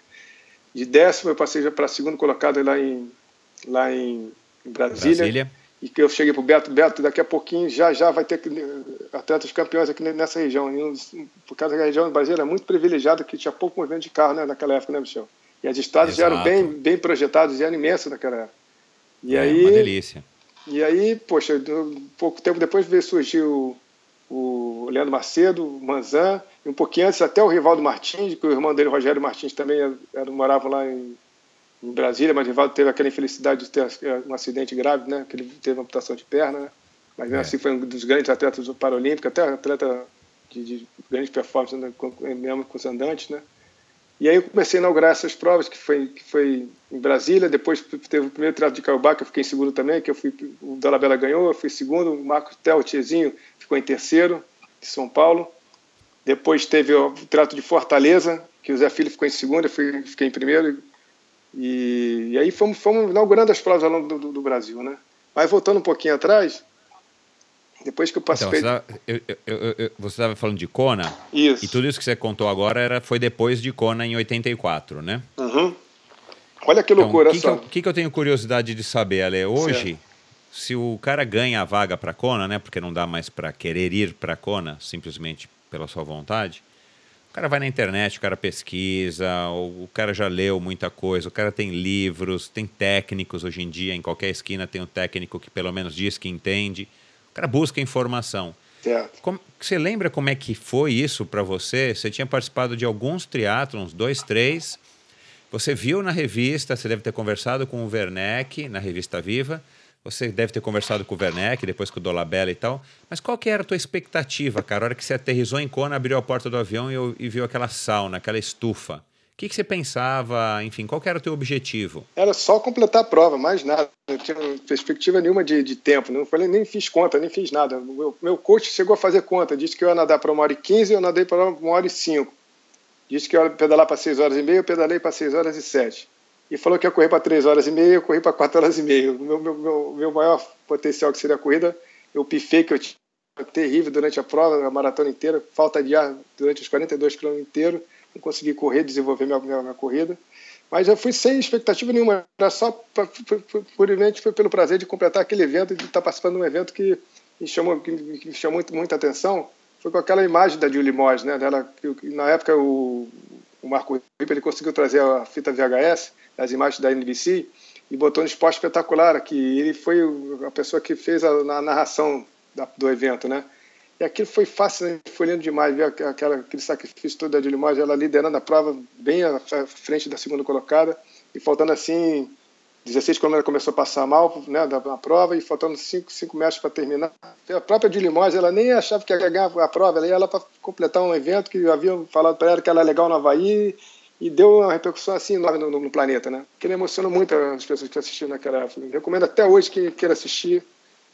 De décimo eu passei já para segundo colocado lá em, lá em Brasília. Brasília. E que eu cheguei para o Beto. Beto, daqui a pouquinho já já vai ter atletas campeões aqui nessa região. Por causa da região do Brasília é muito privilegiada, que tinha pouco movimento de carro né, naquela época, né, Michel? E as estradas já eram bem, bem projetadas e eram imensas naquela época. E é, aí, uma delícia. E aí, poxa, pouco tempo depois veio surgir o, o Leandro Macedo, o Manzan, e um pouquinho antes até o Rivaldo Martins, que o irmão dele, Rogério Martins, também era, morava lá em, em Brasília, mas o Rivaldo teve aquela infelicidade de ter um acidente grave, né? Que ele teve uma amputação de perna, né? Mas mesmo é. assim foi um dos grandes atletas do Paralímpico, até atleta de, de grande performance, né? mesmo com os andantes, né? E aí eu comecei a inaugurar essas provas, que foi, que foi em Brasília, depois teve o primeiro triatlo de Caiobá, que eu fiquei em segundo também, que eu fui, o Dalabella ganhou, eu fui segundo, o Marcos Tel Tiezinho ficou em terceiro, de São Paulo. Depois teve o triatlo de Fortaleza, que o Zé Filho ficou em segundo, eu fui, fiquei em primeiro. E, e aí fomos, fomos, inaugurando as provas ao longo do, do, do Brasil, né? Mas voltando um pouquinho atrás, depois que eu participei. Então, você estava falando de Kona? Isso. E tudo isso que você contou agora era, foi depois de Kona em 84, né? Uhum. Olha que loucura então, O que, que, que, eu tenho curiosidade de saber, Ale? Hoje, certo. se o cara ganha a vaga para Kona, né? Porque não dá mais para querer ir para Kona, simplesmente pela sua vontade. O cara vai na internet, o cara pesquisa, o cara já leu muita coisa, o cara tem livros, tem técnicos hoje em dia, em qualquer esquina tem um técnico que pelo menos diz que entende cara busca informação. Certo. Como, você lembra como é que foi isso para você? Você tinha participado de alguns triatlons, dois, três. Você viu na revista, você deve ter conversado com o Werneck, na revista Viva. Você deve ter conversado com o Werneck, depois com o Dolabella e tal. Mas qual que era a tua expectativa, cara? A hora que você aterrizou em Kona, abriu a porta do avião e, e viu aquela sauna, aquela estufa que, que você pensava? Enfim, qual era o teu objetivo? Era só completar a prova, mais nada. Não tinha perspectiva nenhuma de, de tempo. Não falei, nem fiz conta, nem fiz nada. Meu, meu coach chegou a fazer conta. Disse que eu ia nadar para uma hora e quinze, eu nadei para uma hora e cinco. Disse que eu ia pedalar para seis horas e meia, eu pedalei para seis horas e sete. E falou que ia correr para três horas e meia, eu corri para quatro horas e meia. O meu, meu, meu, meu maior potencial que seria a corrida, eu pifei que eu tinha terrível durante a prova, a maratona inteira, falta de ar durante os 42 quilômetros inteiros não consegui correr, desenvolver minha, minha, minha corrida. Mas eu fui sem expectativa nenhuma, era só puramente foi pelo prazer de completar aquele evento de estar participando de um evento que me chamou, que me chamou muito, muita atenção. Foi com aquela imagem da Julie Moss, né? Dela, que, na época o, o Marco Ripa, ele conseguiu trazer a fita VHS, as imagens da NBC, e botou no esporte espetacular aqui. Ele foi a pessoa que fez a, a narração da, do evento, né? E aquilo foi fácil, né? foi lindo demais ver aquela, aquele sacrifício todo da Dilimóis, ela liderando a prova bem à frente da segunda colocada e faltando assim 16 quando ela começou a passar mal né, da prova e faltando 5, 5 metros para terminar. A própria Dilimóis, ela nem achava que ia ganhar a prova, ela ia lá para completar um evento que haviam falado para ela que ela era legal no Havaí e deu uma repercussão assim enorme no, no, no planeta, né? Que ele emocionou muito as pessoas que assistiram naquela época. recomendo até hoje que queira assistir.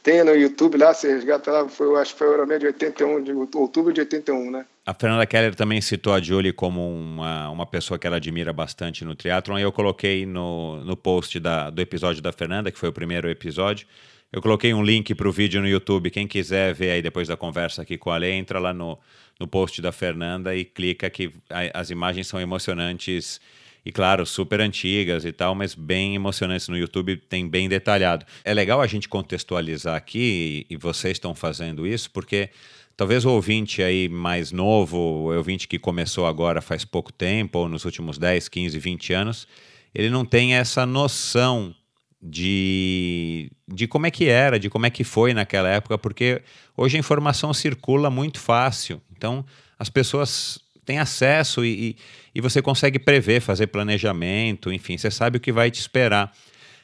Tem no YouTube lá, você resgata lá, foi, acho que foi o Euromed de 81, de outubro de 81, né? A Fernanda Keller também citou a Julie como uma, uma pessoa que ela admira bastante no triatlon, e eu coloquei no, no post da, do episódio da Fernanda, que foi o primeiro episódio, eu coloquei um link para o vídeo no YouTube. Quem quiser ver aí depois da conversa aqui com a Ale, entra lá no, no post da Fernanda e clica que a, as imagens são emocionantes e claro, super antigas e tal, mas bem emocionantes no YouTube, tem bem detalhado. É legal a gente contextualizar aqui, e, vocês estão fazendo isso, porque talvez o ouvinte aí mais novo, o ouvinte que começou agora faz pouco tempo, ou nos últimos 10, 15, 20 anos, ele não tem essa noção de, de como é que era, de como é que foi naquela época, porque hoje a informação circula muito fácil. Então, as pessoas têm acesso e, e, e você consegue prever, fazer planejamento, enfim, você sabe o que vai te esperar.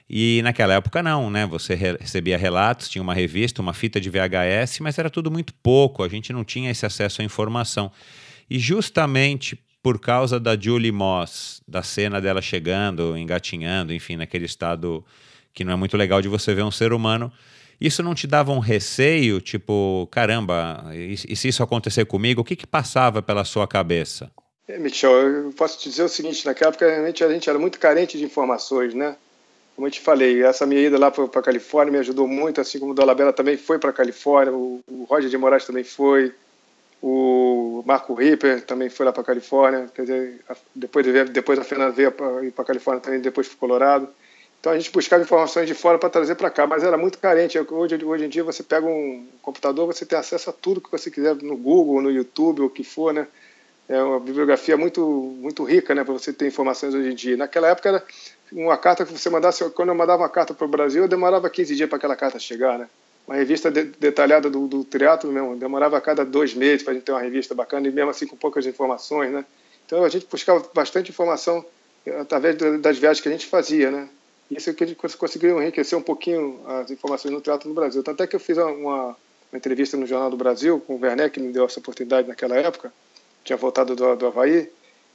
E naquela época não, né? Você recebia relatos, tinha uma revista, uma fita de VHS, mas era tudo muito pouco, a gente não tinha esse acesso à informação. E justamente por causa da Julie Moss, da cena dela chegando, engatinhando, enfim, naquele estado que não é muito legal de você ver um ser humano. Isso não te dava um receio, tipo, caramba, e, e se isso acontecer comigo, o que, que passava pela sua cabeça? É, Michel, eu posso te dizer o seguinte: naquela época realmente a gente era muito carente de informações, né? Como eu te falei, essa minha ida lá para a Califórnia me ajudou muito, assim como o Dolabella também foi para a Califórnia, o, o Roger de Moraes também foi, o Marco Ripper também foi lá para a Califórnia, quer dizer, depois, depois a Fernanda veio para a Califórnia também, depois para o Colorado. Então a gente buscava informações de fora para trazer para cá, mas era muito carente. Hoje, hoje em dia você pega um computador, você tem acesso a tudo que você quiser no Google, no YouTube, o que for, né? É uma bibliografia muito muito rica, né, para você ter informações hoje em dia. Naquela época era uma carta que você mandasse, quando eu mandava uma carta para o Brasil, eu demorava 15 dias para aquela carta chegar, né? Uma revista de, detalhada do, do teatro mesmo, demorava a cada dois meses para a gente ter uma revista bacana e mesmo assim com poucas informações, né? Então a gente buscava bastante informação através das viagens que a gente fazia, né? Isso é que a gente conseguiu enriquecer um pouquinho as informações no teatro no Brasil. Tanto é que eu fiz uma, uma entrevista no Jornal do Brasil com o Werner, que me deu essa oportunidade naquela época, tinha voltado do, do Havaí,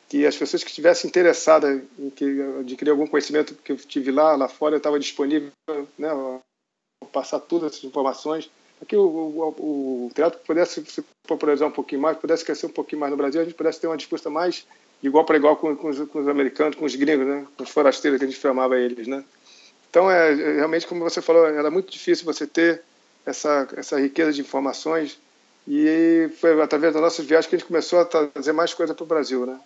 que as pessoas que estivessem interessadas em que, adquirir algum conhecimento que eu tive lá, lá fora, eu estava disponível, né, passar todas essas informações, para que o, o, o, teatro pudesse se popularizar um pouquinho mais, pudesse crescer um pouquinho mais no Brasil, a gente pudesse ter uma disputa mais igual para igual com, com, os, com, os, americanos, com os gringos, né? com os forasteiros que a gente chamava eles. Né? Então, é, é, realmente, como você falou, era muito difícil você ter essa, essa riqueza de informações e foi através das nossas viagens que a gente começou a trazer mais coisa para o Brasil. Né?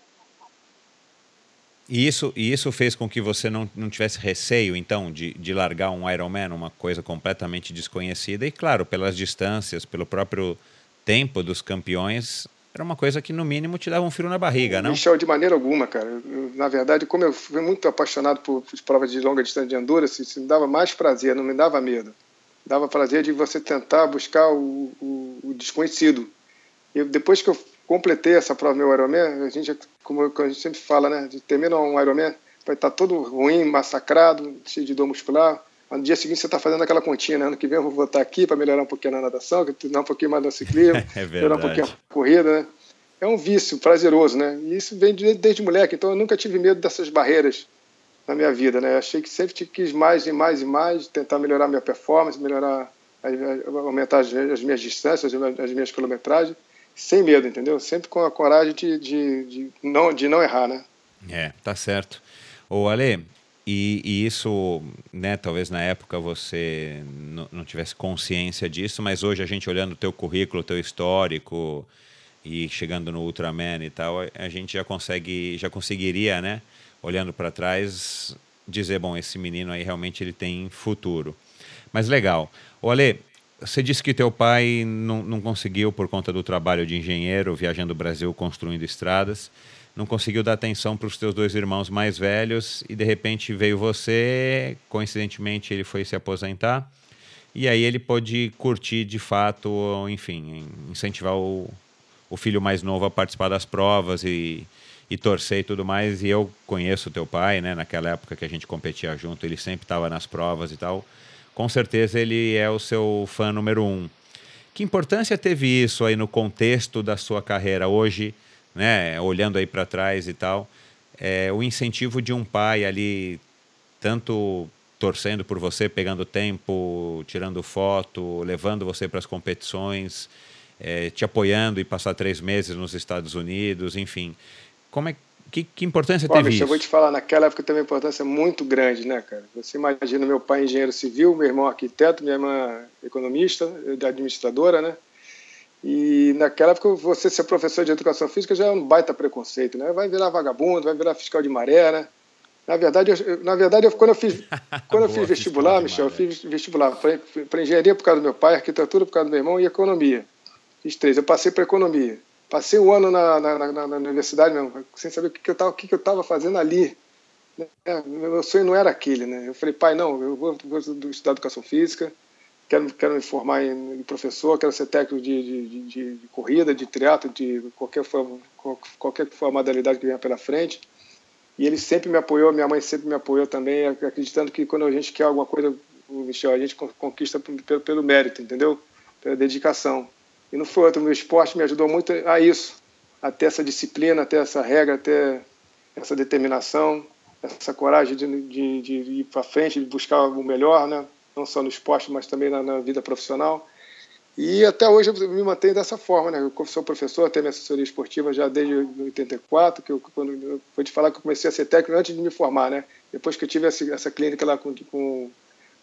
E isso, e isso fez com que você não, não tivesse receio, então, de, de largar um Ironman, uma coisa completamente desconhecida. E, claro, pelas distâncias, pelo próprio tempo dos campeões, era uma coisa que, no mínimo, te dava um frio na barriga, não? Michel, de maneira alguma, cara. Eu, na verdade, como eu fui muito apaixonado por, por provas de longa distância de endurance, isso me dava mais prazer, não me dava medo. Dava prazer de você tentar buscar o, o, o desconhecido. E depois que eu completei essa prova meu Ironman, a gente, como a gente sempre fala, né, de termina um Ironman, vai estar todo ruim, massacrado, cheio de dor muscular, no dia seguinte você está fazendo aquela continha, né? Ano que vem eu vou voltar aqui para melhorar um pouquinho na natação, melhorar um pouquinho mais no ciclismo, é melhorar um pouquinho a corrida, né? É um vício prazeroso, né? E isso vem desde moleque, então eu nunca tive medo dessas barreiras na minha vida, né? Eu achei que sempre quis mais e mais e mais, tentar melhorar minha performance, melhorar, aumentar as, minhas distâncias, as minhas quilometragens, sem medo, entendeu? Sempre com a coragem de, de, de não, de não errar, né? É, tá certo. Ô, Ale, e, e, isso, né, talvez na época você não tivesse consciência disso, mas hoje a gente olhando o teu currículo, o teu histórico e chegando no Ultraman e tal, a gente já consegue, já conseguiria, né, olhando para trás, dizer, bom, esse menino aí realmente ele tem futuro. Mas legal. O Ale, você disse que teu pai não, não conseguiu por conta do trabalho de engenheiro, viajando o Brasil, construindo estradas. Não conseguiu dar atenção para os teus dois irmãos mais velhos e de repente veio você, coincidentemente ele foi se aposentar e aí ele pôde curtir de fato, enfim, incentivar o, o filho mais novo a participar das provas e, e torcer e tudo mais. E eu conheço o teu pai, né? Naquela época que a gente competia junto, ele sempre estava nas provas e tal. Com certeza ele é o seu fã número um. Que importância teve isso aí no contexto da sua carreira hoje, né? Olhando aí para trás e tal, é, o incentivo de um pai ali, tanto torcendo por você, pegando tempo, tirando foto, levando você para as competições, é, te apoiando e passar três meses nos Estados Unidos, enfim. Como é que, que importância Bom, teve isso? Eu vou te falar, naquela época teve uma importância muito grande, né, cara? Você imagina meu pai engenheiro civil, meu irmão arquiteto, minha irmã economista, administradora, né? E naquela época você ser professor de educação física já é um baita preconceito, né? Vai virar vagabundo, vai virar fiscal de maré, né? Na verdade, eu, na verdade eu, quando eu fiz, quando eu fiz vestibular, Michel, eu fiz vestibular para engenharia por causa do meu pai, arquitetura por causa do meu irmão e economia. Fiz três. Eu passei para economia. Passei um ano na, na, na, na universidade mesmo, sem saber o que, que eu estava que que eu fazendo ali. É, meu sonho não era aquele, né? Eu falei, pai, não, eu vou, vou estudar educação física, quero, quero me formar em, professor, quero ser técnico de, de, de, de corrida, de triatlo, de qualquer forma, qualquer forma modalidade que venha pela frente. E ele sempre me apoiou, minha mãe sempre me apoiou também, acreditando que quando a gente quer alguma coisa, Michel, a gente conquista pelo, pelo mérito, entendeu? Pela dedicação. E não foi outro, o meu esporte me ajudou muito a isso, a ter essa disciplina, a ter essa regra, a ter essa determinação, essa coragem de, de, de ir para frente, de buscar o melhor, né? Não só no esporte, mas também na, na vida profissional. E até hoje eu me mantenho dessa forma, né? Eu sou professor, tenho minha assessoria esportiva já desde 84, que eu, quando eu vou te falar que eu comecei a ser técnico antes de me formar, né? Depois que eu tive essa, essa clínica lá com, com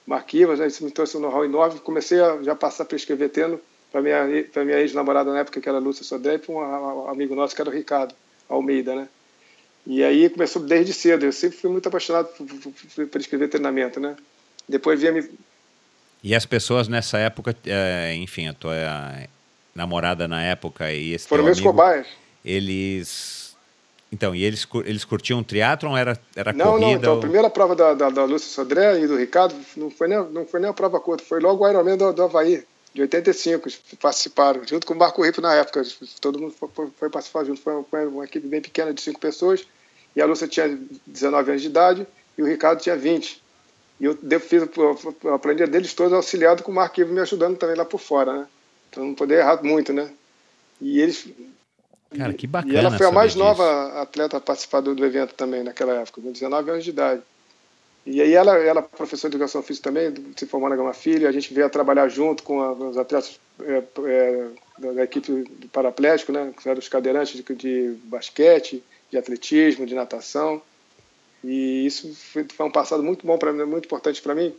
Marquivas, né? isso me trouxe um know-how enorme, comecei a já passar a prescrever tendo para minha para minha ex-namorada na época que era Lúcia Sodré, e um, um amigo nosso que era o Ricardo Almeida, né? E aí começou desde cedo. Eu sempre fui muito apaixonado por, por, por prescrever treinamento, né? Depois via me e as pessoas nessa época, é, enfim, a tua namorada na época e esse Foram meus cobaias. Eles... Então, e eles, eles curtiam triatlon? Era, era não, corrida? Não, então, ou... a primeira prova da, da, da Lúcia Sodré e do Ricardo não foi nem, não foi nem a prova curta, foi logo o Ironman do, do Havaí, de 85, participaram, junto com o Marco Ripo na época, todo mundo foi, foi participar junto, foi uma, foi uma equipe bem pequena de cinco pessoas, e a Lúcia tinha 19 anos de idade e o Ricardo tinha 20. E eu fiz a planilha deles todos auxiliado com o Mark me ajudando também lá por fora, né? Então não poder errar muito, né? E eles. Cara, que bacana. E ela foi a mais disso. nova atleta a participar do, do, evento também naquela época, com 19 anos de idade. E aí ela, ela professora de educação física também, se formou na Gama Filho, a gente veio a trabalhar junto com a, os atletas é, é, da, da, equipe do paraplégico, né? Que eram os cadeirantes de, de basquete, de atletismo, de natação. E isso foi, foi um passado muito bom para mim, muito importante para mim,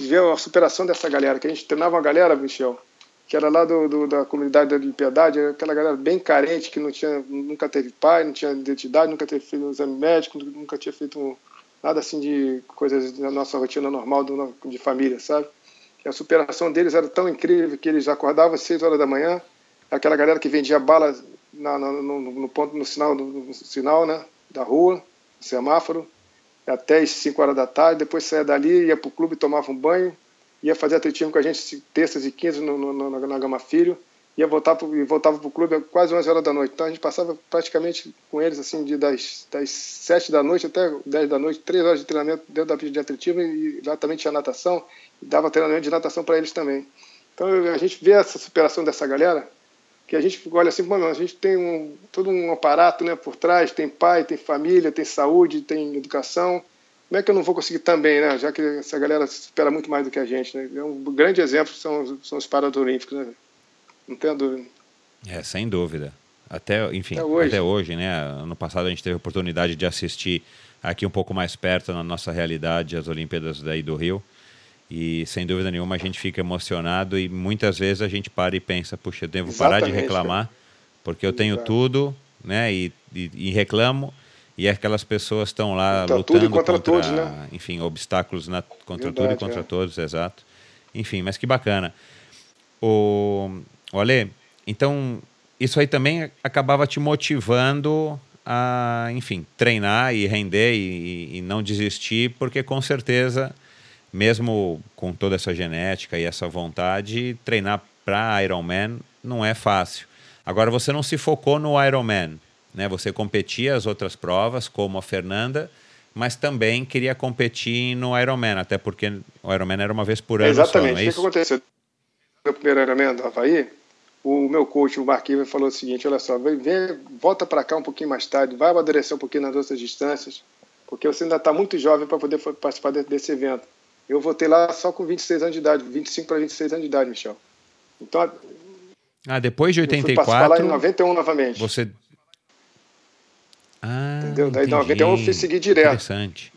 ver a superação dessa galera, que a gente treinava uma galera, Michel, que era lá do, do, da comunidade da Piedade, aquela galera bem carente, que não tinha, nunca teve pai, não tinha identidade, nunca teve feito um exame médico, nunca tinha feito um, nada assim de coisas da nossa rotina normal do, de família, sabe? E a superação deles era tão incrível que eles acordavam às 6 horas da manhã, aquela galera que vendia bala no, no, ponto, no sinal, no, no sinal né, da rua, semáforo, até as 5 horas da tarde, depois saía dali, ia para o clube, tomava um banho, ia fazer atletismo com a gente terças e quinze no, no, na Gama Filho, ia voltar pro, e voltava para o clube quase 11 horas da noite. Então a gente passava praticamente com eles assim de das, das 7 da noite até 10 da noite, 3 horas de treinamento dentro da pista de atletismo e lá também tinha natação, e dava treinamento de natação para eles também. Então a gente vê essa superação dessa galera, que a gente olha assim, mano, a gente tem um, todo um aparato né, por trás, tem pai, tem família, tem saúde, tem educação. Como é que eu não vou conseguir também, né? Já que essa galera espera muito mais do que a gente, né? É um grande exemplo são, são os Paralímpicos, né? Não tenho dúvida. É, sem dúvida. Até, enfim, até hoje. até hoje, né? Ano passado a gente teve a oportunidade de assistir aqui um pouco mais perto na nossa realidade as Olimpíadas daí do Rio. E sem dúvida nenhuma a gente fica emocionado e muitas vezes a gente para e pensa, puxa, eu devo Exatamente, parar de reclamar porque eu tenho Exato. tudo, né? E, e, e, reclamo e aquelas pessoas estão lá contra lutando contra, contra, todos, né? enfim, obstáculos na, contra Verdade, tudo e contra é. todos, exato. Enfim, mas que bacana. O, o Ale, então isso aí também acabava te motivando a, enfim, treinar e render e, e não desistir, porque com certeza, mesmo com toda essa genética e essa vontade, treinar para Ironman não é fácil. Agora, você não se focou no Ironman, né? Você competia as outras provas, como a Fernanda, mas também queria competir no Ironman, até porque o Ironman era uma vez por ano. Exatamente. Só, é o que, que aconteceu? No primeiro Ironman do Havaí, o meu coach, o Ivan, falou o seguinte: olha só, vem, vem volta para cá um pouquinho mais tarde, vai amadurecer um pouquinho nas outras distâncias, porque você ainda está muito jovem para poder participar desse evento. Eu voltei lá só com 26 anos de idade, 25 para 26 anos de idade, Michel. Então. Ah, depois de 84. Eu fui lá em 91 novamente. Você. Ah, Entendeu? Daí em 91 eu fui seguir direto. Interessante.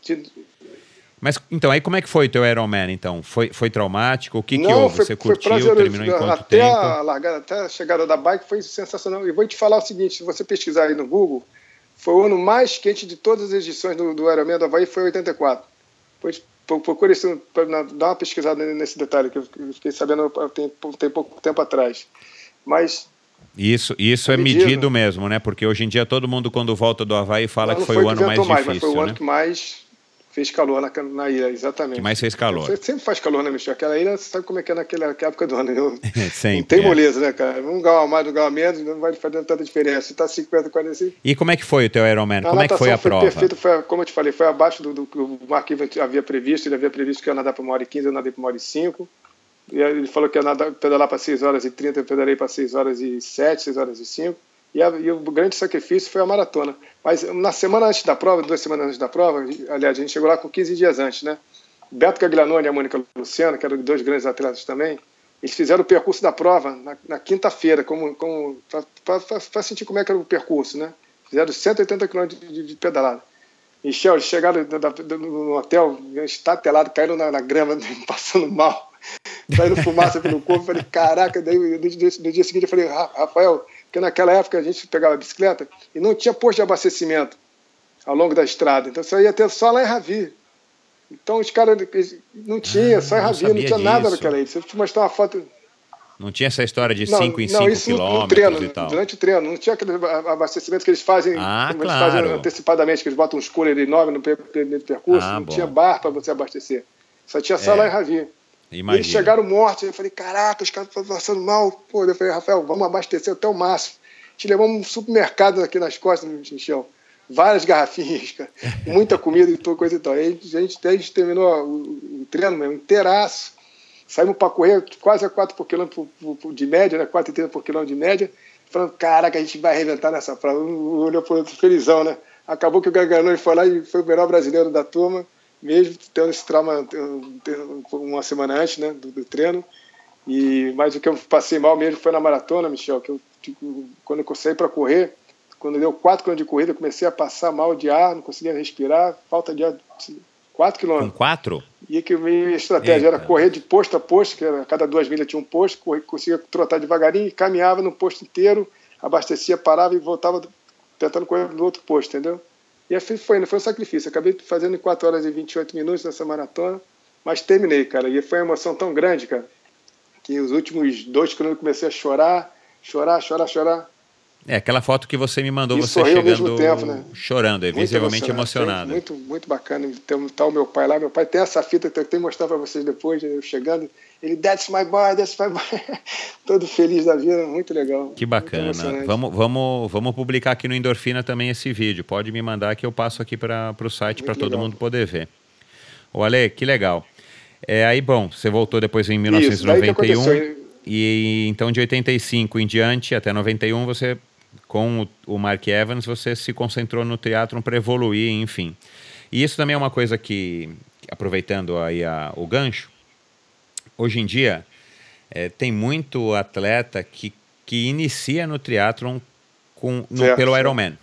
Mas então, aí como é que foi o teu Ironman, então? Foi, foi traumático? O que, Não, que houve? Foi, Você foi curtiu? Prazeroso. Terminou em quanto até tempo? A largada, até a chegada da bike foi sensacional. E vou te falar o seguinte, se você pesquisar aí no Google, foi o ano mais quente de todas as edições do, do Ironman do Havaí, foi 84. Pois procure isso, dar uma pesquisada nesse detalhe, que eu fiquei sabendo tem, tem pouco tempo atrás. Mas isso, isso é medido, medido mesmo, né? Porque hoje em dia todo mundo, quando volta do Havaí, fala que foi, foi o ano mais, mais difícil. Mas foi o né? ano que mais fez calor na, na ilha, exatamente. Que mais fez calor. Sempre faz calor, né, Michel? Aquela ilha, você sabe como é que é naquela época do ano. Não, Sempre, não tem é. moleza, né, cara? Um grau a mais, um grau a menos, não vai fazer tanta diferença. Se tá 50, 45... E como é que foi o teu Ironman? Como é que foi a foi prova? Perfeito, foi, como eu te falei, foi abaixo do, do que o Mark havia previsto. Ele havia previsto que eu ia nadar para uma hora e 15, eu nadei para uma hora e 5. E ele falou que ia nadar, pedalar para 6 horas e 30, eu pedalei para 6 horas e 7, 6 horas e 5. E, a, e, o grande sacrifício foi a maratona. Mas na semana antes da prova, duas semanas antes da prova, aliás, a gente chegou lá com 15 dias antes, né? Beto Caglianone e a Mônica Luciano, que eram dois grandes atletas também, eles fizeram o percurso da prova na, na quinta-feira, como, como, para sentir como é que era o percurso, né? Fizeram 180 km de, de, pedalada. Michel, eles chegaram no hotel, estatelado, caíram na, na grama, passando mal, saindo fumaça pelo corpo. Falei, caraca, daí no dia seguinte eu falei, Rafael, porque naquela época a gente pegava a bicicleta e não tinha posto de abastecimento ao longo da estrada. Então só ia ter só lá em Ravi. Então os caras não tinha, ah, só em Ravi, não, não tinha disso. nada naquela ilha. Se eu te mostrar uma foto. Não tinha essa história de 5 em 5 quilômetros treino, e tal. Durante o treino, não tinha aquele abastecimento que eles fazem, ah, claro. fazem antecipadamente, que eles botam uns cooler enormes no percurso, ah, não bom. tinha bar para você abastecer. Só tinha só é. lá em Ravi. Imagina. Eles chegaram mortos, eu falei, caraca, os caras estão passando mal. Pô, eu falei, Rafael, vamos abastecer até o máximo. Te levamos um supermercado aqui nas costas, Michel. Várias garrafinhas, cara. Muita comida e toda coisa e tal. Aí a gente, a gente terminou o, o treino mesmo, inteiraço. Saímos para correr quase a 4 por quilômetro de média, né? 4,30 por quilômetro de média. Falando, caraca, a gente vai arrebentar nessa prova. Olhou por outro felizão, né? Acabou que o Garganoni foi lá e foi o melhor brasileiro da turma, mesmo tendo esse trauma uma semana antes né, do, do treino. E, mas o que eu passei mal mesmo foi na maratona, Michel, que eu, tipo, quando eu saí para correr, quando deu 4 km de corrida, eu comecei a passar mal de ar, não conseguia respirar, falta de ar, 4 km. Com 4? E que a minha estratégia Eita. era correr de posto a posto, que era, cada duas milhas tinha um posto, corria, conseguia trotar devagarinho, caminhava no posto inteiro, abastecia, parava e voltava tentando correr no outro posto, entendeu? E assim foi, foi um sacrifício. Acabei fazendo em 4 horas e 28 minutos nessa maratona, mas terminei, cara. E foi uma emoção tão grande, cara, que os últimos dois quilômetros comecei a chorar, chorar, chorar, chorar. É, aquela foto que você me mandou, você chegando tempo, né? chorando, é visivelmente emocionado. Muito, muito bacana. Tem, tá o meu pai lá, meu pai tem essa fita que eu tenho que mostrar para vocês depois, eu chegando. Ele, that's my boy, that's my boy. Todo feliz da vida, muito legal. Que bacana. Vamos, vamos, vamos publicar aqui no Endorfina também esse vídeo. Pode me mandar que eu passo aqui para o site para todo mundo poder ver. O Ale, que legal. É, aí, bom, você voltou depois em 1991. Isso, e então de 85 em diante até 91 você com o, o Mark Evans, você se concentrou no teatro para evoluir, enfim. E isso também é uma coisa que, aproveitando aí a, o gancho, hoje em dia é, tem muito atleta que, que inicia no triatlon com, no, certo, pelo Ironman,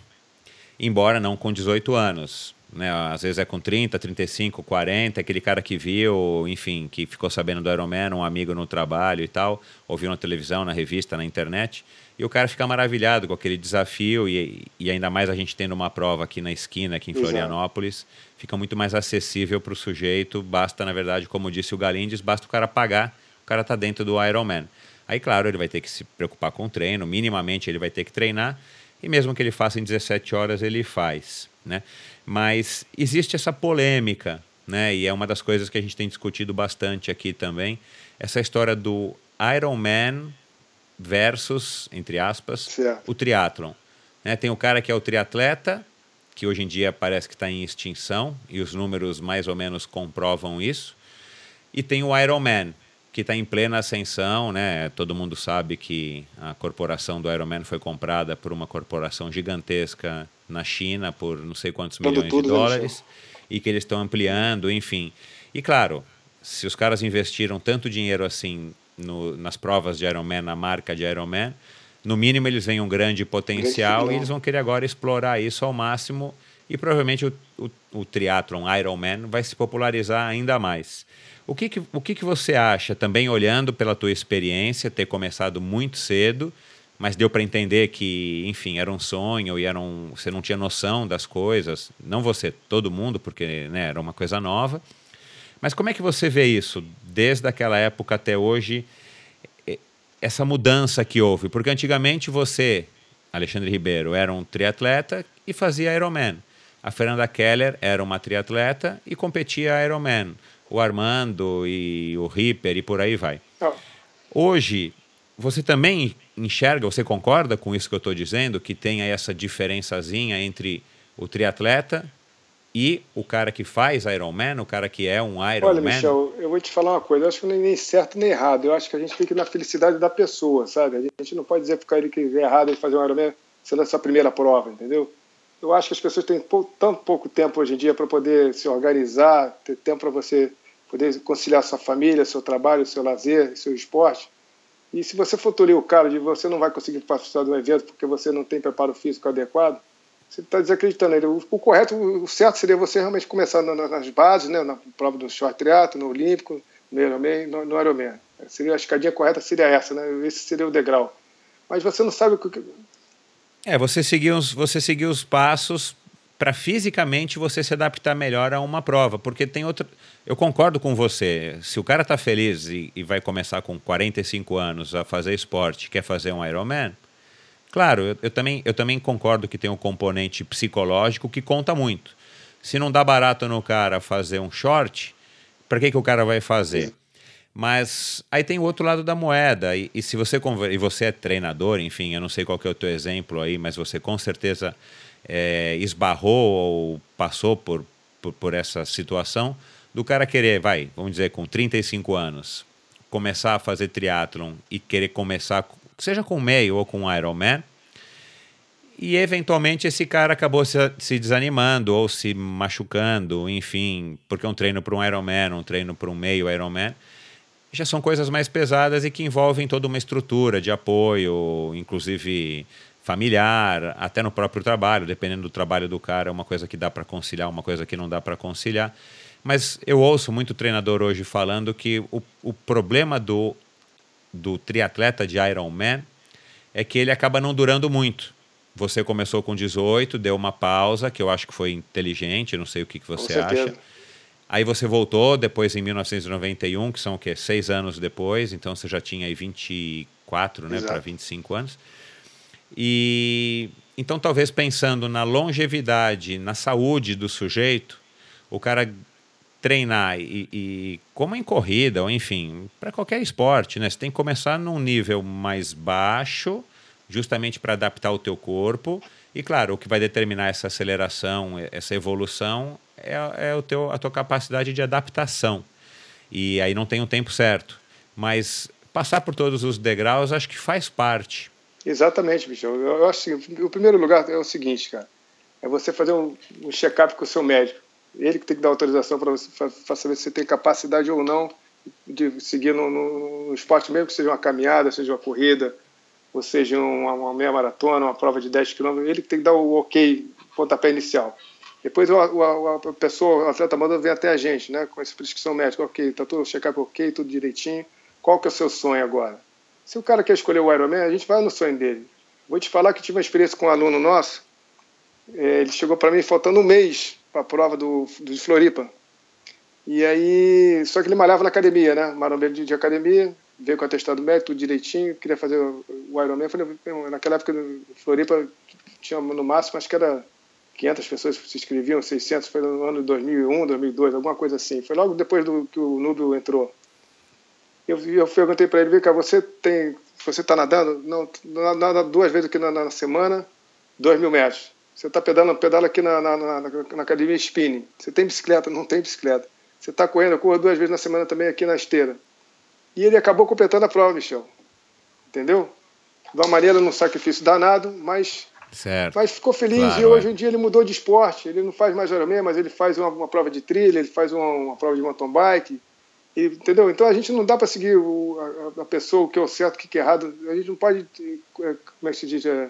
embora não com 18 anos. Né? Às vezes é com 30, 35, 40, aquele cara que viu, enfim, que ficou sabendo do Ironman, um amigo no trabalho e tal, ouviu na televisão, na revista, na internet, e o cara fica maravilhado com aquele desafio, e, e ainda mais a gente tendo uma prova aqui na esquina, aqui em Florianópolis, Exato. fica muito mais acessível para o sujeito. Basta, na verdade, como disse o Galindes, basta o cara pagar, o cara está dentro do Ironman. Aí, claro, ele vai ter que se preocupar com o treino, minimamente ele vai ter que treinar. e mesmo que ele faça em 17 horas, ele faz. Né? Mas existe essa polêmica, né? e é uma das coisas que a gente tem discutido bastante aqui também, essa história do Ironman versus, entre aspas, certo. o triatlon. Né? Tem o cara que é o triatleta, que hoje em dia parece que está em extinção, e os números mais ou menos comprovam isso. E tem o Ironman, que está em plena ascensão, né? Todo mundo sabe que a corporação do Ironman foi comprada por uma corporação gigantesca na China por não sei quantos Todo milhões de dólares e que eles estão ampliando, enfim. E claro, se os caras investiram tanto dinheiro assim no, nas provas de Ironman, na marca de Ironman, no mínimo eles veem um grande potencial e eles vão querer agora explorar isso ao máximo e provavelmente o, o, o triatlon Ironman vai se popularizar ainda mais. O que, que, o que, que você acha, também olhando pela tua experiência, ter começado muito cedo, mas deu para entender que, enfim, era um sonho e era um, você não tinha noção das coisas, não você, todo mundo, porque né, era uma coisa nova. Mas como é que você vê isso, desde aquela época até hoje, essa mudança que houve? Porque antigamente você, Alexandre Ribeiro, era um triatleta e fazia Ironman. A Fernanda Keller era uma triatleta e competia Ironman. O Armando e o Ripper e por aí vai. Oh. Hoje, você também enxerga, você concorda com isso que eu estou dizendo, que tem essa diferençazinha entre o triatleta e o cara que faz Ironman, o cara que é um Ironman? Olha, Michel, eu vou te falar uma coisa, eu acho que não é nem certo nem errado, eu acho que a gente fica na felicidade da pessoa, sabe? A gente não pode dizer para ele que é errado ele fazer um Ironman sendo essa primeira prova, entendeu? Eu acho que as pessoas têm tão pouco tempo hoje em dia para poder se organizar, ter tempo para você poder conciliar sua família, seu trabalho, seu lazer, seu esporte. E se você for tolir o cara de você não vai conseguir participar do evento porque você não tem preparo físico adequado, você está desacreditando ele. O, correto, o certo seria você realmente começar na, nas bases, né, na prova do short triatlo, no olímpico, no Ironman, no, no Ironman. Seria, a escadinha correta seria essa, né? Esse seria o degrau. Mas você não sabe o que... É, você seguiu os, você seguiu os passos para fisicamente você se adaptar melhor a uma prova, porque tem outra... Eu concordo com você, se o cara está feliz e, e vai começar com 45 anos a fazer esporte, quer fazer um Ironman, Claro, eu, eu, também, eu também concordo que tem um componente psicológico que conta muito. Se não dá barato no cara fazer um short, para que, que o cara vai fazer? Mas aí tem o outro lado da moeda. E, e se você e você é treinador, enfim, eu não sei qual é o teu exemplo aí, mas você com certeza é, esbarrou ou passou por, por, por essa situação do cara querer, vai, vamos dizer, com 35 anos, começar a fazer triatlon e querer começar seja com meio ou com Ironman. E eventualmente esse cara acabou se, se, desanimando ou se machucando, enfim, porque um treino para um Ironman, um treino para um meio Ironman, já são coisas mais pesadas e que envolvem toda uma estrutura de apoio, inclusive familiar, até no próprio trabalho, dependendo do trabalho do cara, uma coisa que dá para conciliar, uma coisa que não dá para conciliar. Mas eu ouço muito treinador hoje falando que o, o problema do do triatleta de Ironman é que ele acaba não durando muito. Você começou com 18, deu uma pausa, que eu acho que foi inteligente, não sei o que, que você acha. Aí você voltou depois em 1991, que são o quê? Seis anos depois, então você já tinha aí 24, né, para 25 anos. E então talvez pensando na longevidade, na saúde do sujeito, o cara treinar e, e, como em corrida ou enfim para qualquer esporte né? Você tem que começar num nível mais baixo justamente para adaptar o teu corpo. E claro o que vai determinar essa aceleração essa evolução é, é o teu a tua capacidade de adaptação. E aí não tem um tempo certo. Mas passar por todos os degraus acho que faz parte. Exatamente bicho. Eu, eu acho que o primeiro lugar é o seguinte cara. É você fazer um, um check-up com o seu médico ele que tem que dar autorização para saber se você tem capacidade ou não de seguir no, no, no, esporte, mesmo que seja uma caminhada, seja uma corrida, ou seja uma, uma meia maratona, uma prova de 10 km, ele que tem que dar o ok, pontapé inicial. Depois o, o, a pessoa, o atleta manda vem até a gente, né, com essa prescrição médica, ok, está tudo check-up ok, tudo direitinho. Qual que é o seu sonho agora? Se o cara quer escolher o Ironman, a gente vai no sonho dele. Vou te falar que tive uma experiência com um aluno nosso, é, ele chegou para mim faltando um mês para a prova do, do Floripa. E aí, só que ele malhava na academia, né? Marombeiro de, de academia, veio com atestado médico, tudo direitinho, queria fazer o Ironman. Falei, naquela época, Floripa, tinha no máximo, acho que era 500 pessoas que se inscreviam, 600, foi no ano de 2001, 2002, alguma coisa assim. Foi logo depois do que o Nubio entrou. Eu, eu perguntei para ele, vem cá, você tem, você está nadando? Não, nada duas vezes aqui na, na semana, dois mil metros. Você está pedalando, pedala aqui na, na, na, na academia spinning. Você tem bicicleta? Não tem bicicleta. Você está correndo, eu corro duas vezes na semana também aqui na esteira. E ele acabou completando a prova, Michel. Entendeu? De uma maneira, num sacrifício danado, mas, certo. mas ficou feliz. Claro, e hoje é. em dia ele mudou de esporte. Ele não faz mais Ironman, mas ele faz uma, uma, prova de trilha, ele faz uma, uma prova de mountain bike. E, entendeu? Então a gente não dá para seguir o, a, a, pessoa, o que é o certo, o que é errado. A gente não pode, é, como é que se diz, é,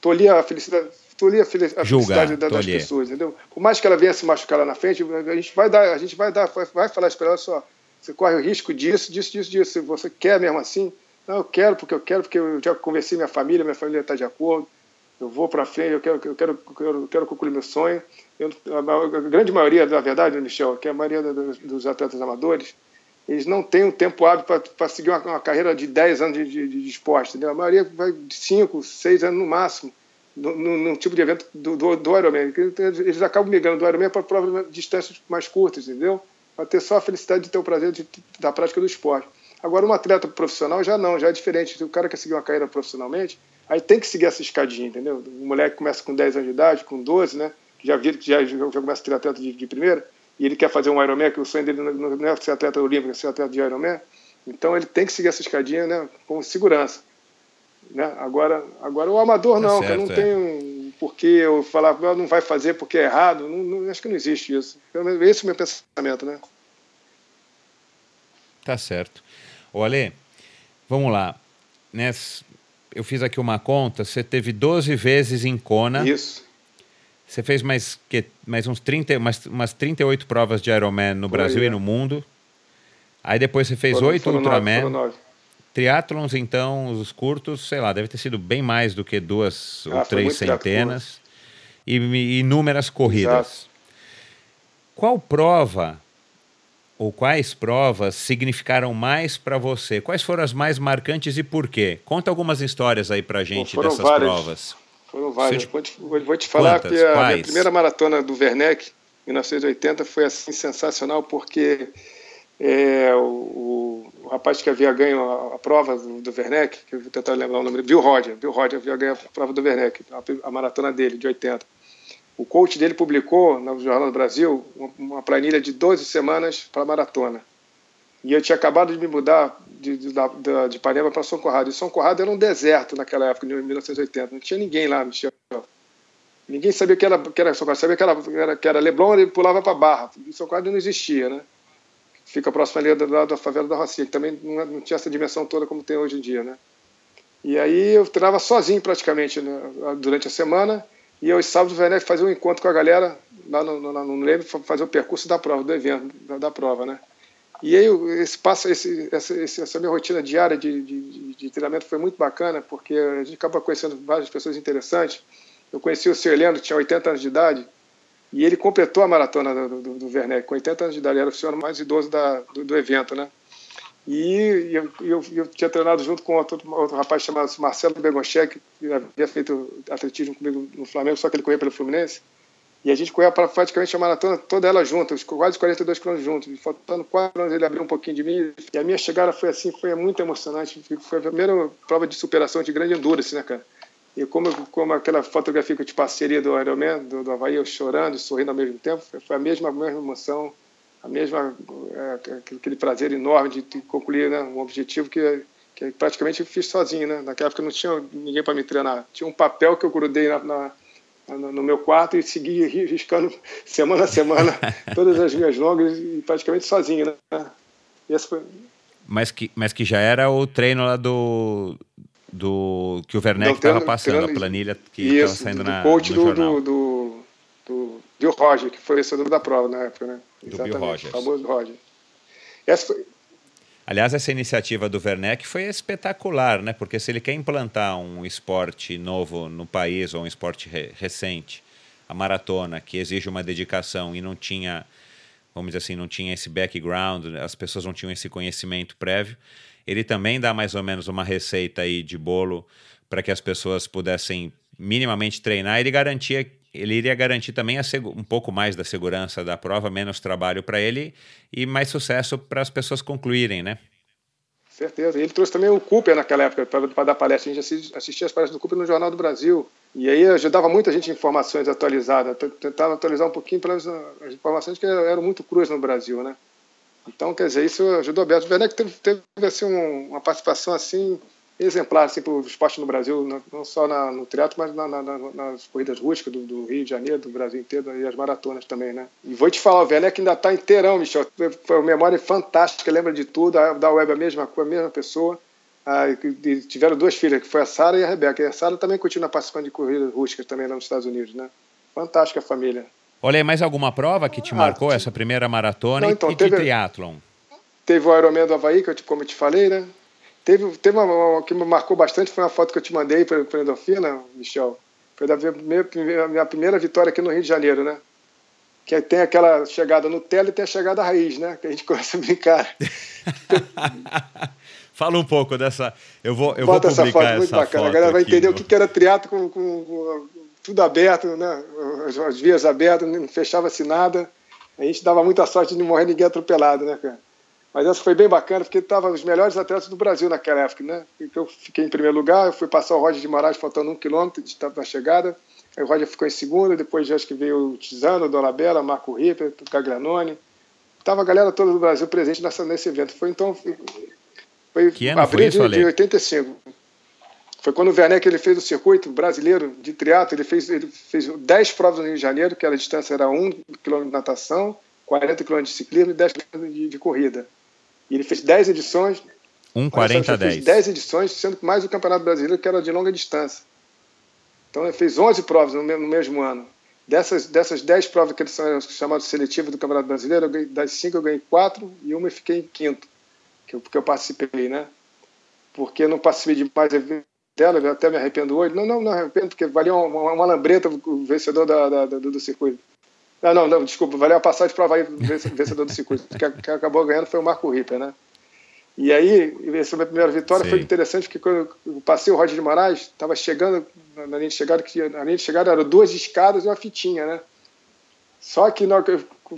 tolir a felicidade tolir a, felicidade Julgar, das tolir. pessoas, entendeu? Por mais que ela venha se machucar lá na frente, a gente vai dar, a gente vai dar, vai, vai falar para ela só, você corre o risco disso, disso, disso, disso. Se você quer mesmo assim, não, eu quero porque eu quero, porque eu já conversei minha família, minha família está de acordo, eu vou para frente, eu quero, eu quero, eu quero, eu quero concluir meu sonho. Eu, a, a, grande maioria, na verdade, Michel, que é a maioria dos, dos atletas amadores, eles não têm um tempo hábil para seguir uma, uma, carreira de 10 anos de, de, de esporte, entendeu? A maioria vai de 5, 6 anos no máximo num, tipo de evento do, do, do Ironman. Eles acabam migrando do Ironman para provas de distâncias mais curtas, entendeu? Para ter só a felicidade de ter o prazer de, da prática do esporte. Agora, um atleta profissional já não, já é diferente. O cara quer seguir uma carreira profissionalmente, aí tem que seguir essa escadinha, entendeu? O moleque começa com 10 anos de idade, com 12, né? Já, já, já começa a ter atleta de, de primeira, e ele quer fazer um Ironman, que o sonho dele não é ser atleta olímpico, é ser atleta de Ironman. Então, ele tem que seguir essa escadinha né, com segurança. Né? Agora, agora o amador não, tá certo, não é. tem um porquê eu falar, não vai fazer porque é errado, não, não, acho que não existe isso. Esse é o meu pensamento, né? Tá certo. Olha, vamos lá. Nessa, eu fiz aqui uma conta, você teve 12 vezes em Kona. Isso. Você fez mais, que, mais uns 30, umas, umas 38 provas de Ironman no Por Brasil aí, e no mundo. Aí depois você fez oito Ultraman. Nove, nove. Triatlons, então, os curtos, sei lá, deve ter sido bem mais do que duas ah, ou três centenas. E, inúmeras corridas. Exato. Qual prova ou quais provas significaram mais para você? Quais foram as mais marcantes e por quê? Conta algumas histórias aí para gente dessas várias. provas. Foram várias. Vou, te, vou te falar Quantas? que a, a primeira maratona do Werneck, em 1980, foi assim sensacional porque é, o, o, rapaz que havia ganho a, a prova do, do, Werneck, que eu vou tentar lembrar o nome dele, Bill Roger, Bill Roger havia ganho a prova do Werneck, a, a, maratona dele, de 80. O coach dele publicou no Jornal do Brasil uma, uma planilha de 12 semanas para maratona. E eu tinha acabado de me mudar de, de, de, de para São Corrado. E São Corrado era um deserto naquela época, em 1980. Não tinha ninguém lá, Michel. Ninguém sabia que era, que era São Corrado. Sabia que era, que era Leblon, ele pulava para Barra. São Corrado não existia, né? Fica próximo ali da, da favela da Rocinha, que também não, não, tinha essa dimensão toda como tem hoje em dia, né? E aí eu treinava sozinho praticamente né, durante a semana, e aos sábados o Werneck fazia um encontro com a galera lá no, no, no lembro, fazer o percurso da prova, do evento, da, da prova, né? E aí esse passa esse, essa, essa minha rotina diária de, de, de, treinamento foi muito bacana, porque a gente acaba conhecendo várias pessoas interessantes. Eu conheci o Sr. Que tinha 80 anos de idade, e ele completou a maratona do, do, do Werneck, com 80 anos de idade, era o oficial mais idoso da, do, do evento, né? E eu, eu, eu, tinha treinado junto com outro, outro rapaz chamado Marcelo Begonchek, que havia feito atletismo comigo no Flamengo, só que ele corria pelo Fluminense. E a gente corria praticamente a maratona toda ela junta, quase 42 quilômetros juntos. Faltando 4 quilômetros ele abriu um pouquinho de mim. E a minha chegada foi assim, foi muito emocionante. Foi a primeira prova de superação de grande endurance, né, cara? E como, como aquela fotografia que eu te passei do Ironman, do, do Havaí, eu chorando e sorrindo ao mesmo tempo, foi a mesma, mesma emoção, a mesma, é, aquele prazer enorme de, de concluir né, um objetivo que, que praticamente eu fiz sozinho. Né? Naquela época não tinha ninguém para me treinar. Tinha um papel que eu grudei na, na no meu quarto e segui riscando semana a semana todas as minhas longas e praticamente sozinho, né? Foi... Mas que, mas que já era o treino lá do, do que o Werneck estava passando, a planilha que estava saindo do na, coach no do, jornal. Do, do, do Roger, que foi vencedor da prova na época, né? Do Exatamente, Bill Rogers. famoso Roger. Essa foi... Aliás, essa iniciativa do Werneck foi espetacular, né? Porque se ele quer implantar um esporte novo no país, ou um esporte re recente, a maratona, que exige uma dedicação e não tinha vamos dizer assim, não tinha esse background, as pessoas não tinham esse conhecimento prévio. Ele também dá mais ou menos uma receita aí de bolo para que as pessoas pudessem minimamente treinar. Ele garantia ele iria garantir também um pouco mais da segurança da prova, menos trabalho para ele e mais sucesso para as pessoas concluírem, né? Certeza. Ele trouxe também o Cooper naquela época para dar palestra. A gente assistia as palestras do Cooper no Jornal do Brasil. E aí ajudava muita gente informações atualizadas. Tentava atualizar um pouquinho para as informações que eram muito cruas no Brasil, né? Então, quer dizer, isso ajudou bastante. O Werneck teve, teve assim, um, uma participação assim exemplar assim, para o esporte no Brasil, não só na, no triatlo, mas na, na, nas corridas rústicas do, do, Rio de Janeiro, do Brasil inteiro e as maratonas também, né? E vou te falar, o Werneck ainda está inteirão, Michel. Foi uma memória fantástica, lembra de tudo. A da Web a mesma coisa, a mesma pessoa. Ah, e tiveram duas filhas, que foi a Sara e a Rebeca. E a Sara também continua participando de corridas rústicas também lá nos Estados Unidos, né? Fantástica a família. Olha, mais alguma prova que te ah, marcou essa primeira maratona não, então, e, teve, triatlon? Teve o Ironman do Havaí, que eu, como eu te falei, né? Teve, teve uma, uma, que me marcou bastante, foi uma foto que eu te mandei para a Endorfina, Michel. Foi da minha, minha primeira vitória aqui no Rio de Janeiro, né? Que tem aquela chegada no tela e tem a chegada raiz, né? Que a gente começa a brincar. Fala um pouco dessa. Eu vou, eu Bota vou publicar essa foto, muito essa bacana. Foto a galera vai entender o que era triatlo com, com, com, tudo aberto, né? As, as vias abertas, não fechava-se nada. A gente dava muita sorte de não morrer ninguém atropelado, né, cara? Mas essa foi bem bacana, porque estavam os melhores atletas do Brasil naquela época, né? Eu fiquei em primeiro lugar, eu fui passar o Roger de Moraes faltando um quilômetro de da chegada. Aí o Roger ficou em segundo, depois acho que veio o Tizano, o Dolabella, Marco Ripper, o Gaglianone. Tava a galera toda do Brasil presente nessa, nesse evento. Foi então. Foi que ano abril foi isso, de, de 85. Foi quando o Werneck ele fez o circuito brasileiro de triatlo, ele fez, ele fez 10 provas no Rio de Janeiro, que a distância era 1 km de natação, 40 km de ciclismo e 10 km de, de corrida. E ele fez 10 edições. 1,40 a 10. 10 edições, sendo mais o Campeonato Brasileiro, que era de longa distância. Então ele fez 11 provas no mesmo ano. Dessas, dessas 10 provas que eles são chamadas seletivas do Campeonato Brasileiro, ganhei, das 5 eu ganhei 4 e uma eu fiquei em quinto, que eu, que eu participei, né? Porque eu não participei de mais dela, eu até me arrependo hoje. Não, não, não arrependo, porque valia uma, uma, uma lambreta o vencedor da, da, da, do circuito. Ah, não, não, desculpa, valeu a passagem para o Havaí vencedor do circuito. que, que acabou ganhando foi o Marco Ripper, né? E aí, essa minha primeira vitória Sim. foi interessante, porque quando eu passei o Roger de Moraes, estava chegando, na linha de chegada, que a linha de chegada eram duas escadas e uma fitinha, né? Só que,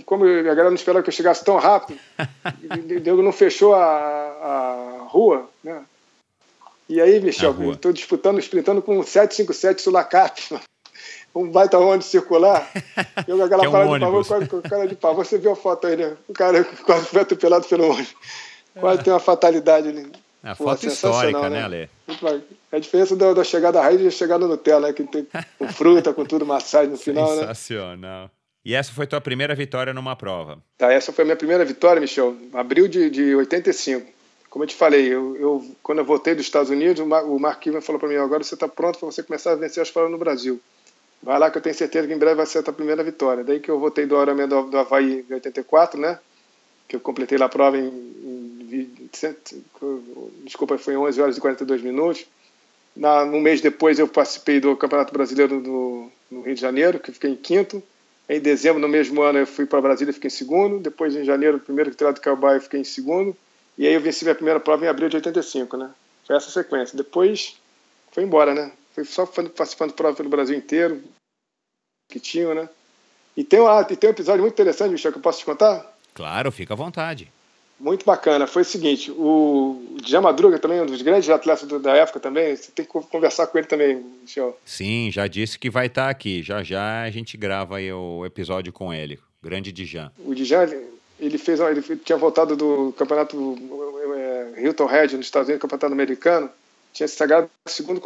como a galera não esperava que eu chegasse tão rápido, Deus não fechou a, a rua, né? E aí, Michel, estou disputando, sprintando com um 757 Sulacap, um baita ônibus circular. Eu com aquela é um parada de pavor, com cara de pavor. Você viu a foto aí, né? O cara quase foi atropelado pelo ônibus. Quase tem uma fatalidade ali. É Pô, foto histórica, né, Ale? É a diferença da, da chegada raiz e da chegada Nutella, né? Que tem com fruta, com tudo, massagem no final, Sensacional. né? Sensacional. E essa foi tua primeira vitória numa prova? Tá, essa foi a minha primeira vitória, Michel. Abril de, de 85. Como eu te falei, eu, eu quando eu voltei dos Estados Unidos, o Mark Cuban falou para mim: agora você está pronto para você começar a vencer as provas no Brasil. Vai lá que eu tenho certeza que em breve vai ser a tua primeira vitória. Daí que eu voltei do Ironman do, do Havaí em 84, né? Que eu completei lá a prova em, em, desculpa, foi em 11 horas e 42 minutos. Na, um mês depois eu participei do Campeonato Brasileiro do, no Rio de Janeiro, que fiquei em quinto. Em dezembro, no mesmo ano, eu fui para Brasília e fiquei em segundo. Depois, em janeiro, o primeiro que do Calbai, eu fiquei em segundo. E aí eu venci minha primeira prova em abril de 85, né? Foi essa sequência. Depois, foi embora, né? Foi só participando de prova pelo Brasil inteiro, que tinham, né? E tem, uma, e tem um episódio muito interessante, Michel, que eu posso te contar? Claro, fica à vontade. Muito bacana. Foi o seguinte, o Djan Madruga também, um dos grandes atletas da época também, você tem que conversar com ele também, Michel. Sim, já disse que vai estar aqui. Já já a gente grava aí o episódio com ele. Grande Djan. O Djan, ele fez, ele tinha voltado do campeonato é, Hilton Head nos Estados Unidos, campeonato americano, tinha se sagrado segundo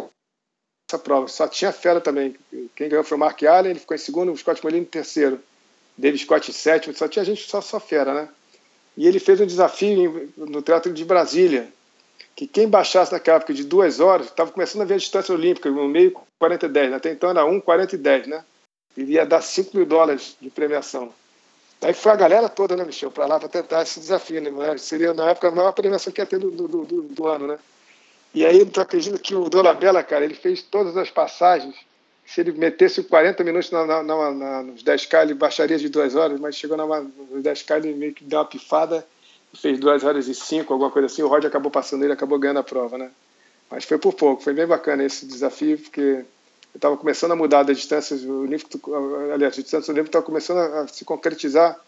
essa prova. Só tinha fera também. Quem ganhou foi o Mark Allen, ele ficou em segundo, o Scott Molino em terceiro. David Scott em sétimo, só tinha gente só, só fera, né? E ele fez um desafio no Teatro de Brasília, que quem baixasse naquela época de duas horas, estava começando a ver a distância olímpica, no meio 40 e 10, né? até então era 1, 40 e 10, né? Ele ia dar 5 mil dólares de premiação. Daí foi a galera toda, né, Michel, para lá para tentar esse desafio, né? Seria, na época, a maior premiação que ia ter do, do, do, do ano, né? E aí, tu acredita que o Dolabella, cara, ele fez todas as passagens se ele metesse 40 minutos na, na, na, nos 10K, ele baixaria de 2 horas, mas chegou na, nos 10K, ele meio que deu uma pifada fez 2 horas e 5, alguma coisa assim. O Rod acabou passando ele, acabou ganhando a prova, né? Mas foi por pouco, foi bem bacana esse desafio, porque eu estava começando a mudar das distâncias olímpicas, aliás, as distâncias olímpicas estavam começando a se concretizar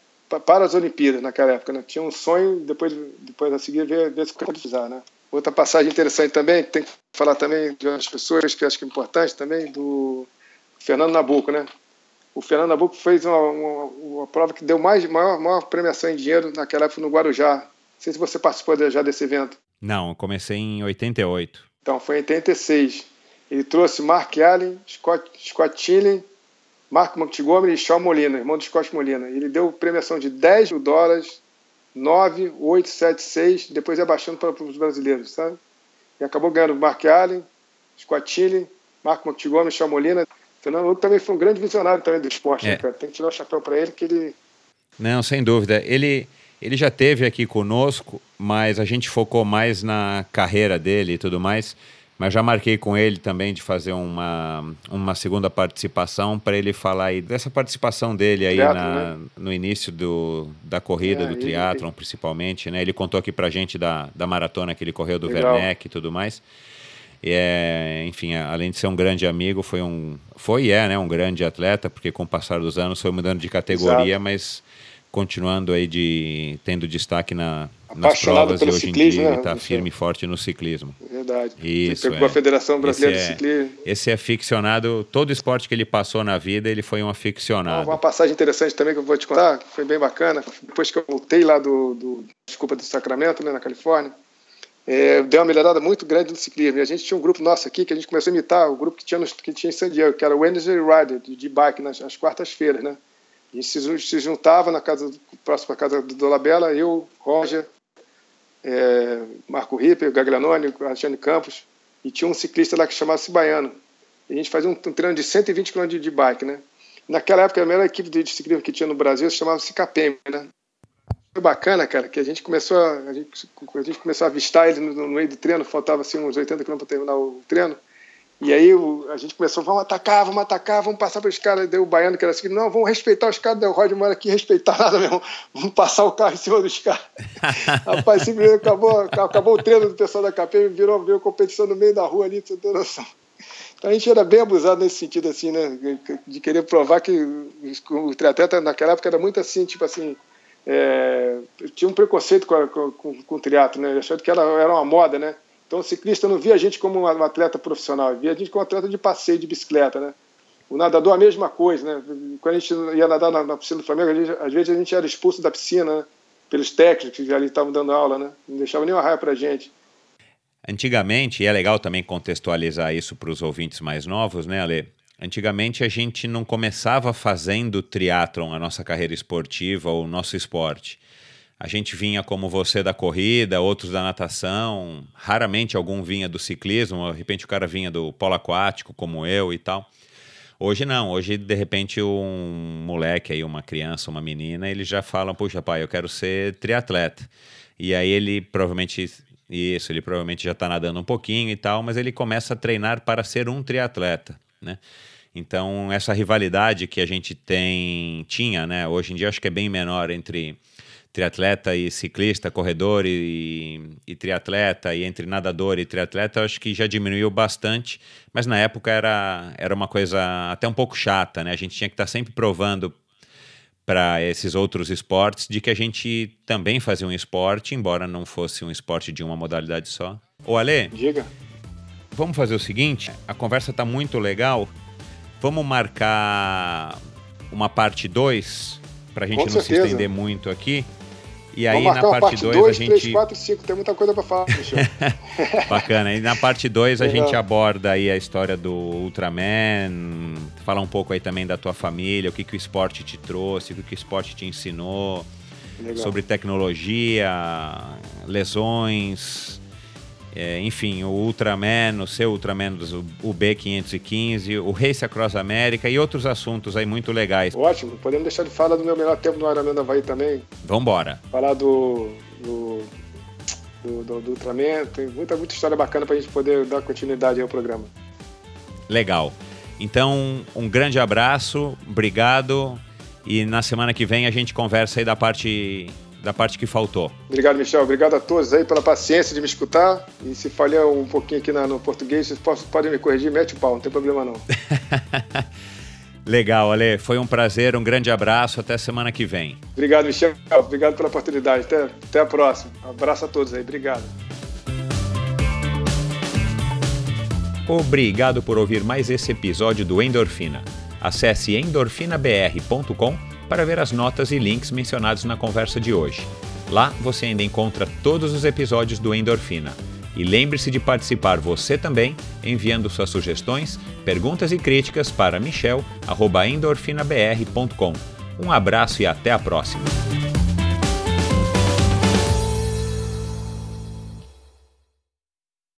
para as Olimpíadas naquela época, né? Tinha um sonho, depois, depois a seguir ver, ver se concretizar, né? Outra passagem interessante também, tem que falar também de outras pessoas que acho que é importante também, do Fernando Nabuco, né? O Fernando Nabuco fez uma, uma, uma prova que deu mais, maior, maior premiação em dinheiro naquela época no Guarujá. Não sei se você participou já desse evento. Não, eu comecei em 88. Então, foi em 86. Ele trouxe Mark Allen, Scott, Scott Tillen, Marco Montgomery e Shaw Molina, irmão do Scott Molina. Ele deu premiação de 10 mil dólares, 9, 8, 7, 6, depois ia baixando para, os brasileiros, sabe? E acabou ganhando Mark Allen, Scott Tillen, Marco Montgomery, Shaw Molina. Fernando Hugo também foi um grande visionário também do esporte, é. né, cara? Tem que tirar o chapéu para ele que ele... Não, sem dúvida. Ele, ele já teve aqui conosco, mas a gente focou mais na carreira dele e tudo mais. Mas já marquei com ele também de fazer uma, uma segunda participação para ele falar aí dessa participação dele aí Triathlon, na, né? no início do, da corrida, é, do triatlon principalmente. Né? Ele contou aqui para gente da, da maratona que ele correu do Legal. Werneck e tudo mais. E é, enfim, além de ser um grande amigo, foi um foi e é, né, um grande atleta, porque com o passar dos anos foi mudando de categoria, Exato. mas continuando aí de tendo destaque na, nas provas e hoje ciclismo, em dia né? ele está firme e forte no ciclismo. Verdade. Isso. É. a Federação Brasileira esse de Ciclismo. É, esse é ficcionado, todo esporte que ele passou na vida, ele foi um aficionado. Uma passagem interessante também que eu vou te contar, que foi bem bacana. Depois que eu voltei lá do, do desculpa, do Sacramento, né, na Califórnia, é, deu uma melhorada muito grande no ciclismo. E a gente tinha um grupo nosso aqui que a gente começou a imitar o grupo que tinha, no, que tinha em San Diego, que era o Wednesday Rider, de, de bike, nas, nas quartas-feiras, né? A gente se, juntava na casa, próximo à casa do Dolabella, eu, Roger, é, Marco Ripper, Gaglianone, Alexandre Campos, e tinha um ciclista lá que chamava-se Baiano. E a gente fazia um, um treino de 120 km de, de bike, né? Naquela época, a melhor equipe de ciclismo que tinha no Brasil se chamava-se KPM, né? Foi bacana, cara, que a gente começou a, a, gente, a gente começou a avistar ele no, no meio do treino, faltava assim uns 80 km para terminar o treino. E aí o, a gente começou, vamos atacar, vamos atacar, vamos passar para os caras. Deu o baiano que era assim, não, vamos respeitar os caras. Deu o Rod mora aqui, respeitar nada mesmo. Vamos passar o carro em cima dos caras. Rapaz, simplesmente acabou, acabou o treino do pessoal da KP, virou, virou competição no meio da rua ali, você tem noção. Então a gente era bem abusado nesse sentido, assim, né? De querer provar que o triatleta naquela época era muito assim, tipo assim. É, tinha um preconceito com, com, com, com o triatlo, né? Achando que era, era uma moda, né? Então o ciclista não via a gente como um atleta profissional, via a gente como um atleta de passeio de bicicleta, né? O nadador a mesma coisa, né? Quando a gente ia nadar na, na piscina do Flamengo, às vezes a gente era expulso da piscina, né? pelos técnicos que ali estavam dando aula, né? Não deixava nenhuma raia pra gente. Antigamente, e é legal também contextualizar isso para os ouvintes mais novos, né, Ale? Antigamente a gente não começava fazendo triatlon, a nossa carreira esportiva ou o nosso esporte. A gente vinha como você da corrida, outros da natação, raramente algum vinha do ciclismo, de repente o cara vinha do polo aquático, como eu e tal. Hoje não, hoje de repente um moleque aí, uma criança, uma menina, eles já falam, puxa pai, eu quero ser triatleta. E aí ele provavelmente, isso, ele provavelmente já está nadando um pouquinho e tal, mas ele começa a treinar para ser um triatleta, né? Então essa rivalidade que a gente tem, tinha, né? Hoje em dia acho que é bem menor entre triatleta e ciclista, corredor e, e, triatleta, e entre nadador e triatleta, acho que já diminuiu bastante, mas na época era, era uma coisa até um pouco chata, né? A gente tinha que estar tá sempre provando para esses outros esportes de que a gente também fazia um esporte, embora não fosse um esporte de uma modalidade só. Ô Ale, diga. Vamos fazer o seguinte, a conversa está muito legal. Vamos marcar uma parte 2 para a gente Com não certeza. se estender muito aqui. E aí na parte 2 a gente. 3, 4, 5, tem muita coisa para falar, Bacana. E na parte 2 a gente aborda aí a história do Ultraman, falar um pouco aí também da tua família, o que, que o esporte te trouxe, o que, que o esporte te ensinou, Legal. sobre tecnologia, lesões, é, enfim, o Ultraman, o seu Ultraman, o B515, o Race Across America e outros assuntos aí muito legais. Ótimo, podemos deixar de falar do meu melhor tempo no Ironman da Havaí também. Vambora. Falar do, do, do, do, do Ultraman, tem muita, muita história bacana para a gente poder dar continuidade ao programa. Legal. Então, um grande abraço, obrigado. E na semana que vem a gente conversa aí da parte da parte que faltou. Obrigado, Michel. Obrigado a todos aí pela paciência de me escutar. E se falhar um pouquinho aqui no português, vocês podem me corrigir, mete o pau, não tem problema não. Legal, Ale. Foi um prazer, um grande abraço. Até semana que vem. Obrigado, Michel. Obrigado pela oportunidade. Até, até a próxima. Abraço a todos aí. Obrigado. Obrigado por ouvir mais esse episódio do Endorfina. Acesse endorfinabr.com para ver as notas e links mencionados na conversa de hoje. Lá você ainda encontra todos os episódios do Endorfina. E lembre-se de participar você também, enviando suas sugestões, perguntas e críticas para michel.endorfinabr.com. Um abraço e até a próxima!